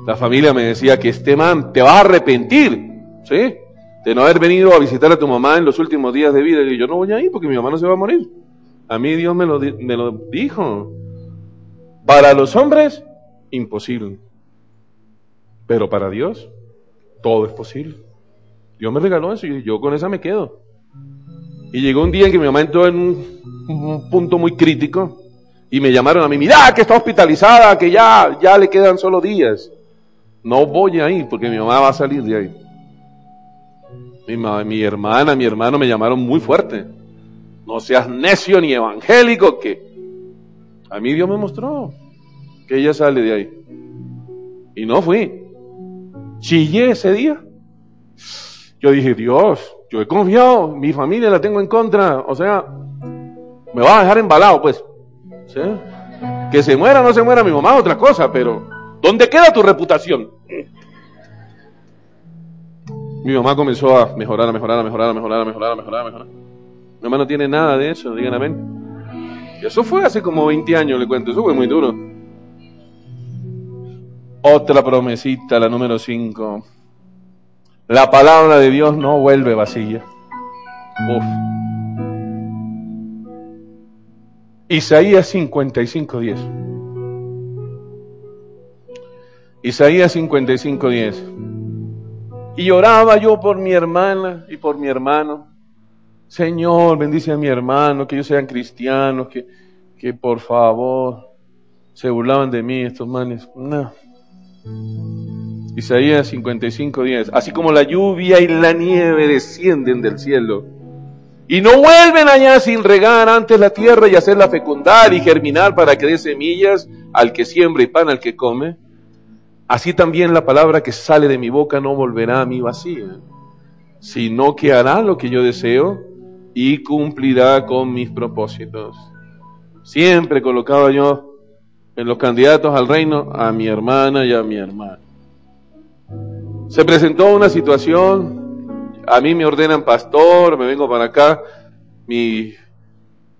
La familia me decía que este man te vas a arrepentir, ¿sí? De no haber venido a visitar a tu mamá en los últimos días de vida. Y yo no voy a ir porque mi mamá no se va a morir. A mí Dios me lo, me lo dijo. Para los hombres, imposible. Pero para Dios, todo es posible. Dios me regaló eso y yo con esa me quedo. Y llegó un día en que mi mamá entró en un, punto muy crítico y me llamaron a mí, mira que está hospitalizada, que ya, ya le quedan solo días. No voy a ir porque mi mamá va a salir de ahí. Mi, mi hermana, mi hermano me llamaron muy fuerte. No seas necio ni evangélico, que a mí Dios me mostró que ella sale de ahí. Y no fui. Chillé ese día. Yo dije, Dios, yo he confiado, mi familia la tengo en contra, o sea, me va a dejar embalado, pues. Que se muera o no se muera mi mamá, otra cosa, pero ¿dónde queda tu reputación? Mi mamá comenzó a mejorar, a mejorar, a mejorar, a mejorar, a mejorar, a mejorar, a mejorar. Mi mamá no tiene nada de eso, digan amén. Eso fue hace como 20 años, le cuento, eso fue muy duro. Otra promesita, la número 5. La palabra de Dios no vuelve vacía. Uf. Isaías 55, 10. Isaías 55, 10. Y oraba yo por mi hermana y por mi hermano. Señor, bendice a mi hermano, que ellos sean cristianos, que, que por favor se burlaban de mí estos manes. No. Isaías 55, 10. Así como la lluvia y la nieve descienden del cielo y no vuelven allá sin regar antes la tierra y hacerla fecundar y germinar para que dé semillas al que siembra y pan al que come. Así también la palabra que sale de mi boca no volverá a mí vacía, sino que hará lo que yo deseo y cumplirá con mis propósitos. Siempre colocaba yo en los candidatos al reino a mi hermana y a mi hermano. Se presentó una situación, a mí me ordenan pastor, me vengo para acá, mi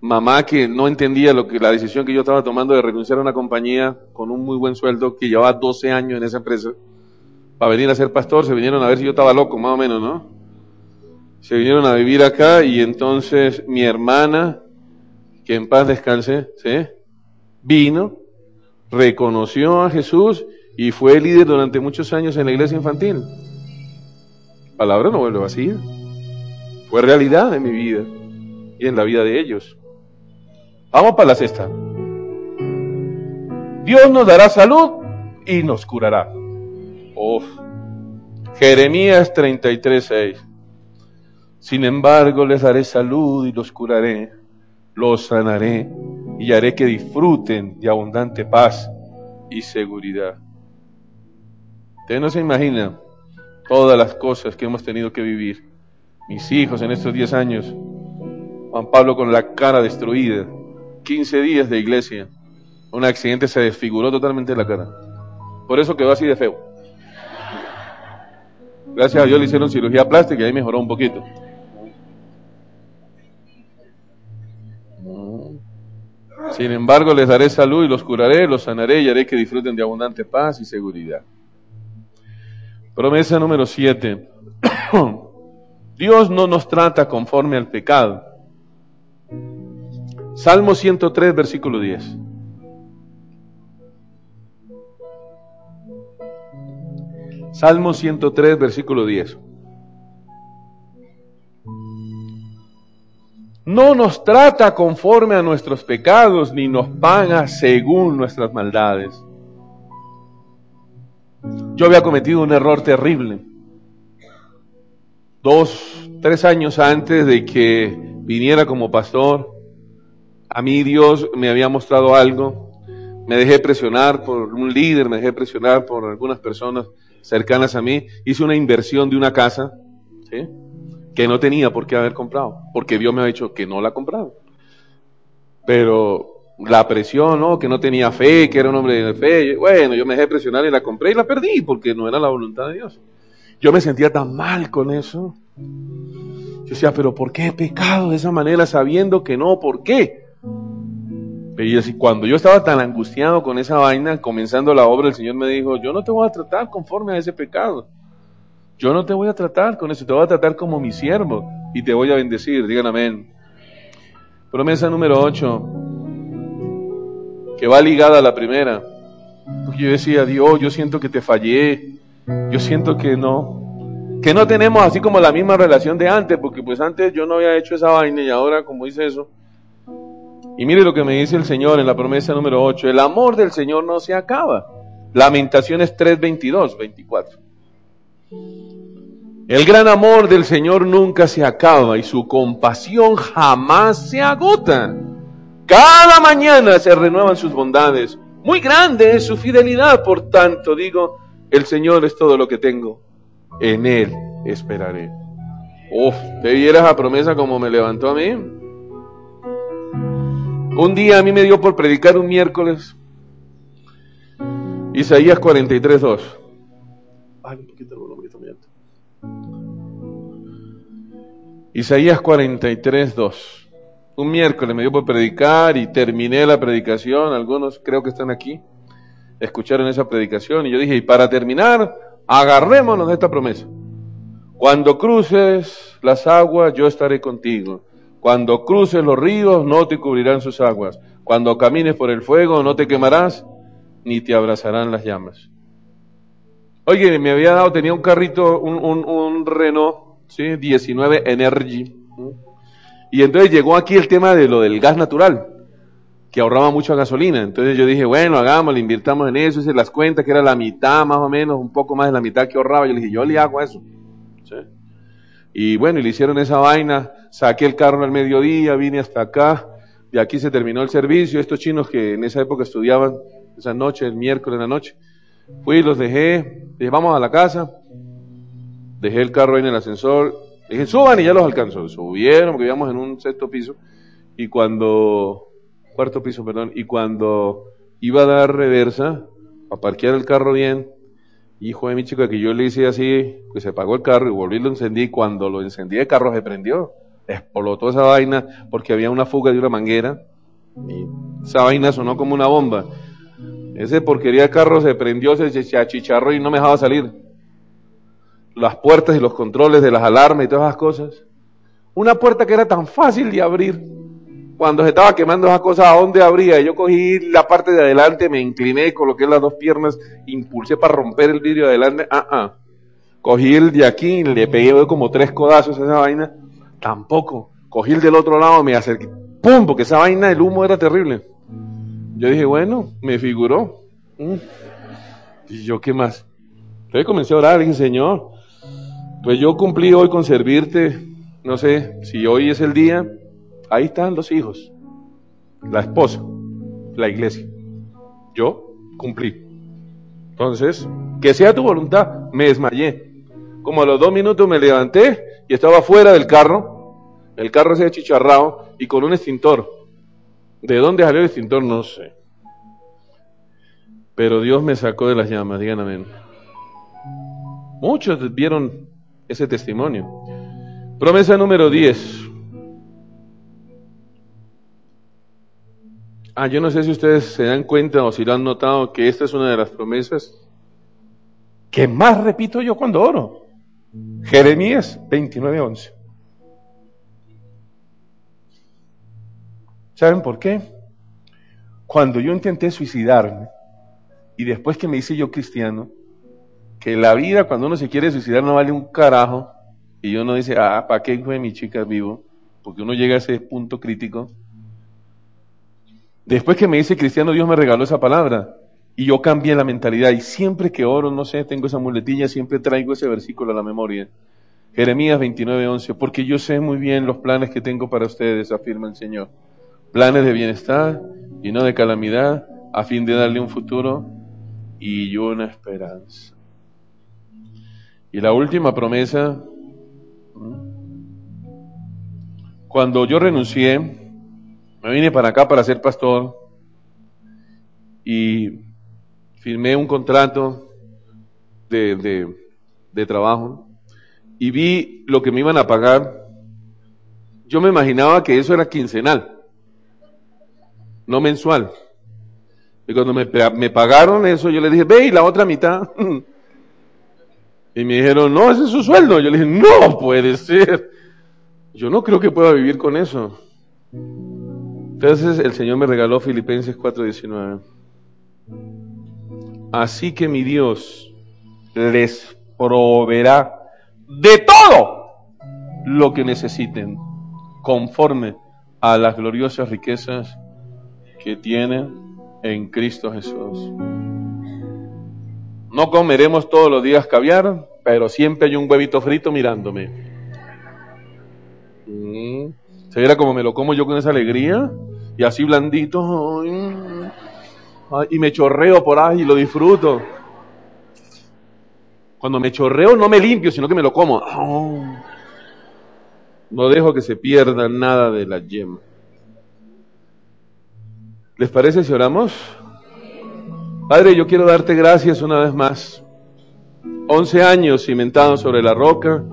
mamá que no entendía lo que la decisión que yo estaba tomando de renunciar a una compañía con un muy buen sueldo que llevaba 12 años en esa empresa para venir a ser pastor, se vinieron a ver si yo estaba loco, más o menos, ¿no? Se vinieron a vivir acá y entonces mi hermana, que en paz descanse, ¿sí? Vino, reconoció a Jesús y fue líder durante muchos años en la iglesia infantil. palabra no vuelve vacía. Fue realidad en mi vida y en la vida de ellos. Vamos para la sexta. Dios nos dará salud y nos curará. Uf. Jeremías 33:6. Sin embargo, les daré salud y los curaré, los sanaré y haré que disfruten de abundante paz y seguridad. Ustedes no se imaginan todas las cosas que hemos tenido que vivir. Mis hijos en estos 10 años, Juan Pablo con la cara destruida, 15 días de iglesia, un accidente se desfiguró totalmente la cara. Por eso quedó así de feo. Gracias a Dios le hicieron cirugía plástica y ahí mejoró un poquito. Sin embargo, les daré salud y los curaré, los sanaré y haré que disfruten de abundante paz y seguridad. Promesa número 7. Dios no nos trata conforme al pecado. Salmo 103, versículo 10. Salmo 103, versículo 10. No nos trata conforme a nuestros pecados, ni nos paga según nuestras maldades. Yo había cometido un error terrible. Dos, tres años antes de que viniera como pastor, a mí Dios me había mostrado algo. Me dejé presionar por un líder, me dejé presionar por algunas personas cercanas a mí. Hice una inversión de una casa, ¿sí? Que no tenía por qué haber comprado, porque Dios me ha dicho que no la ha comprado. Pero la presión, ¿no? Que no tenía fe, que era un hombre de fe. Bueno, yo me dejé presionar y la compré y la perdí porque no era la voluntad de Dios. Yo me sentía tan mal con eso. Yo decía, pero ¿por qué he pecado de esa manera sabiendo que no? ¿Por qué? Y cuando yo estaba tan angustiado con esa vaina, comenzando la obra, el Señor me dijo, yo no te voy a tratar conforme a ese pecado. Yo no te voy a tratar con eso, te voy a tratar como mi siervo y te voy a bendecir. Digan amén. Promesa número 8, que va ligada a la primera. Porque yo decía, Dios, yo siento que te fallé, yo siento que no, que no tenemos así como la misma relación de antes, porque pues antes yo no había hecho esa vaina y ahora como hice eso. Y mire lo que me dice el Señor en la promesa número 8, el amor del Señor no se acaba. Lamentaciones 3, 22, 24. El gran amor del Señor nunca se acaba y su compasión jamás se agota. Cada mañana se renuevan sus bondades. Muy grande es su fidelidad, por tanto digo, el Señor es todo lo que tengo. En Él esperaré. Uf, ¿te vieras a promesa como me levantó a mí? Un día a mí me dio por predicar un miércoles. Isaías 43, 2. Ay, un poquito Isaías 43, 2. Un miércoles me dio por predicar y terminé la predicación. Algunos creo que están aquí. Escucharon esa predicación y yo dije, y para terminar, agarrémonos de esta promesa. Cuando cruces las aguas, yo estaré contigo. Cuando cruces los ríos, no te cubrirán sus aguas. Cuando camines por el fuego, no te quemarás, ni te abrazarán las llamas. Oye, me había dado, tenía un carrito, un, Renault, ¿sí? 19 Energy. Y entonces llegó aquí el tema de lo del gas natural, que ahorraba mucha gasolina. Entonces yo dije, bueno, hagámoslo, invirtamos en eso, hice las cuentas, que era la mitad más o menos, un poco más de la mitad que ahorraba. Yo le dije, yo le hago eso. ¿Sí? Y bueno, y le hicieron esa vaina, saqué el carro al mediodía, vine hasta acá, y aquí se terminó el servicio. Estos chinos que en esa época estudiaban, esa noche, el miércoles en la noche, Fui, los dejé, dije, vamos a la casa, dejé el carro ahí en el ascensor, dije, suban y ya los alcanzó. Subieron, porque vivíamos en un sexto piso, y cuando, cuarto piso, perdón, y cuando iba a dar reversa, a parquear el carro bien, hijo de mi chica, que yo le hice así, que se apagó el carro y volví y lo encendí, y cuando lo encendí el carro se prendió, explotó esa vaina porque había una fuga de una manguera, y esa vaina sonó como una bomba. Ese porquería de carro se prendió, se, achicharró y no me dejaba salir. Las puertas y los controles de las alarmas y todas esas cosas. Una puerta que era tan fácil de abrir. Cuando se estaba quemando esas cosas, ¿a dónde abría? Yo cogí la parte de adelante, me incliné, coloqué las dos piernas, impulsé para romper el vidrio de adelante. Ah, ah. Cogí el de aquí le pegué como tres codazos a esa vaina. Tampoco. Cogí el del otro lado, me acerqué. ¡Pum! Porque esa vaina, el humo era terrible. Yo dije, bueno, me figuró. Mm. Y yo, ¿qué más? Entonces comencé a orar, dije, Señor, pues yo cumplí hoy con servirte. No sé si hoy es el día. Ahí están los hijos, la esposa, la iglesia. Yo cumplí. Entonces, que sea tu voluntad. Me desmayé. Como a los dos minutos me levanté y estaba fuera del carro. El carro se ha chicharrado y con un extintor. ¿De dónde salió el extintor? No sé. Pero Dios me sacó de las llamas, digan amén. Muchos vieron ese testimonio. Promesa número 10. Ah, yo no sé si ustedes se dan cuenta o si lo han notado que esta es una de las promesas que más repito yo cuando oro. Jeremías 29:11. ¿Saben por qué? Cuando yo intenté suicidarme y después que me hice yo cristiano, que la vida cuando uno se quiere suicidar no vale un carajo y uno dice, ah, ¿para qué fue mi chica vivo? Porque uno llega a ese punto crítico. Después que me hice cristiano, Dios me regaló esa palabra. Y yo cambié la mentalidad. Y siempre que oro, no sé, tengo esa muletilla, siempre traigo ese versículo a la memoria. Jeremías 29, 11. Porque yo sé muy bien los planes que tengo para ustedes, afirma el Señor. Planes de bienestar y no de calamidad, a fin de darle un futuro y una esperanza. Y la última promesa, cuando yo renuncié, me vine para acá para ser pastor y firmé un contrato de, de, trabajo y vi lo que me iban a pagar. Yo me imaginaba que eso era quincenal, no mensual. Y cuando me, me pagaron eso, yo le dije, ve, y la otra mitad. Y me dijeron, no, ese es su sueldo. Yo le dije, no puede ser. Yo no creo que pueda vivir con eso. Entonces el Señor me regaló Filipenses 4:19. Así que mi Dios les proveerá de todo lo que necesiten, conforme a las gloriosas riquezas que tiene en Cristo Jesús. No comeremos todos los días caviar, pero siempre hay un huevito frito mirándome. Mm. ¿Se viera como me lo como yo con esa alegría? y así blandito, y me chorreo por ahí y lo disfruto. Cuando me chorreo no me limpio, sino que me lo como. No dejo que se pierda nada de la yema. ¿Les parece si oramos? Padre, yo quiero darte gracias una vez más. Once años cimentados sobre la roca,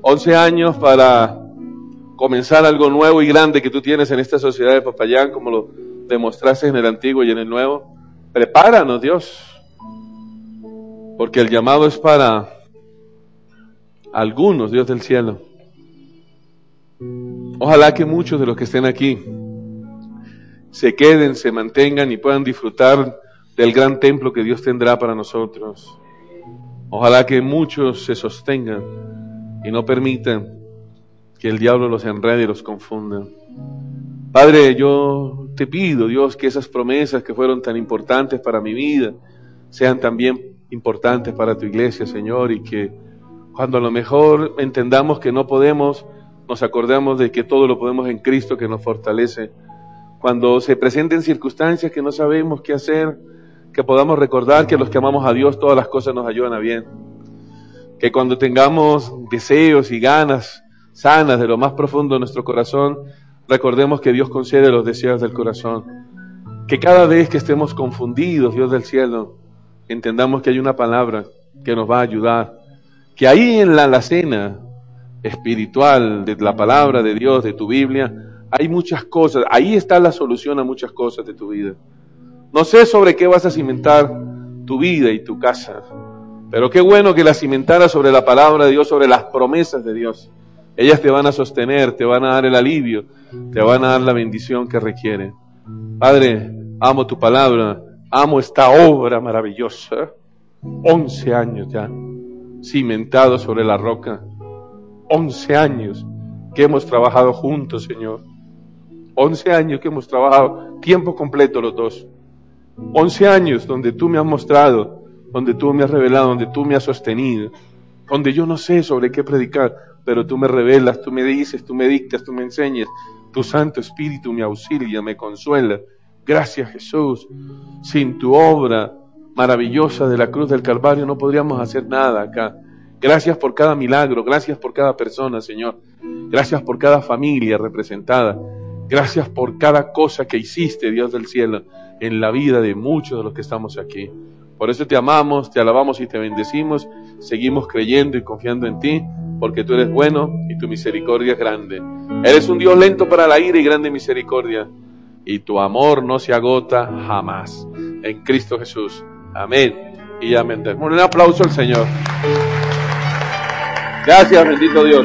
once años para comenzar algo nuevo y grande que tú tienes en esta sociedad de Papayán, como lo demostraste en el antiguo y en el nuevo. Prepáranos, Dios, porque el llamado es para algunos, Dios del cielo. Ojalá que muchos de los que estén aquí se queden, se mantengan y puedan disfrutar del gran templo que Dios tendrá para nosotros. Ojalá que muchos se sostengan y no permitan que el diablo los enrede y los confunda. Padre, yo te pido, Dios, que esas promesas que fueron tan importantes para mi vida sean también importantes para tu iglesia, Señor, y que cuando a lo mejor entendamos que no podemos, nos acordemos de que todo lo podemos en Cristo que nos fortalece. Cuando se presenten circunstancias que no sabemos qué hacer, que podamos recordar que los que amamos a Dios todas las cosas nos ayudan a bien. Que cuando tengamos deseos y ganas sanas de lo más profundo de nuestro corazón, recordemos que Dios concede los deseos del corazón. Que cada vez que estemos confundidos, Dios del cielo, entendamos que hay una palabra que nos va a ayudar. Que ahí en la alacena espiritual de la palabra de Dios, de tu Biblia, hay muchas cosas. Ahí está la solución a muchas cosas de tu vida. No sé sobre qué vas a cimentar tu vida y tu casa, pero qué bueno que la cimentara sobre la palabra de Dios, sobre las promesas de Dios. Ellas te van a sostener, te van a dar el alivio, te van a dar la bendición que requieren. Padre, amo tu palabra, amo esta obra maravillosa. Once años ya cimentado sobre la roca. Once años que hemos trabajado juntos, Señor. Once años que hemos trabajado tiempo completo los dos. Once años donde tú me has mostrado, donde tú me has revelado, donde tú me has sostenido, donde yo no sé sobre qué predicar, pero tú me revelas, tú me dices, tú me dictas, tú me enseñas. Tu Santo Espíritu me auxilia, me consuela. Gracias Jesús. Sin tu obra maravillosa de la cruz del Calvario no podríamos hacer nada acá. Gracias por cada milagro, gracias por cada persona, Señor. Gracias por cada familia representada. Gracias por cada cosa que hiciste, Dios del cielo, en la vida de muchos de los que estamos aquí. Por eso te amamos, te alabamos y te bendecimos. Seguimos creyendo y confiando en ti, porque tú eres bueno y tu misericordia es grande. Eres un Dios lento para la ira y grande misericordia. Y tu amor no se agota jamás. En Cristo Jesús. Amén. Y amén. Un aplauso al Señor. Gracias, bendito Dios.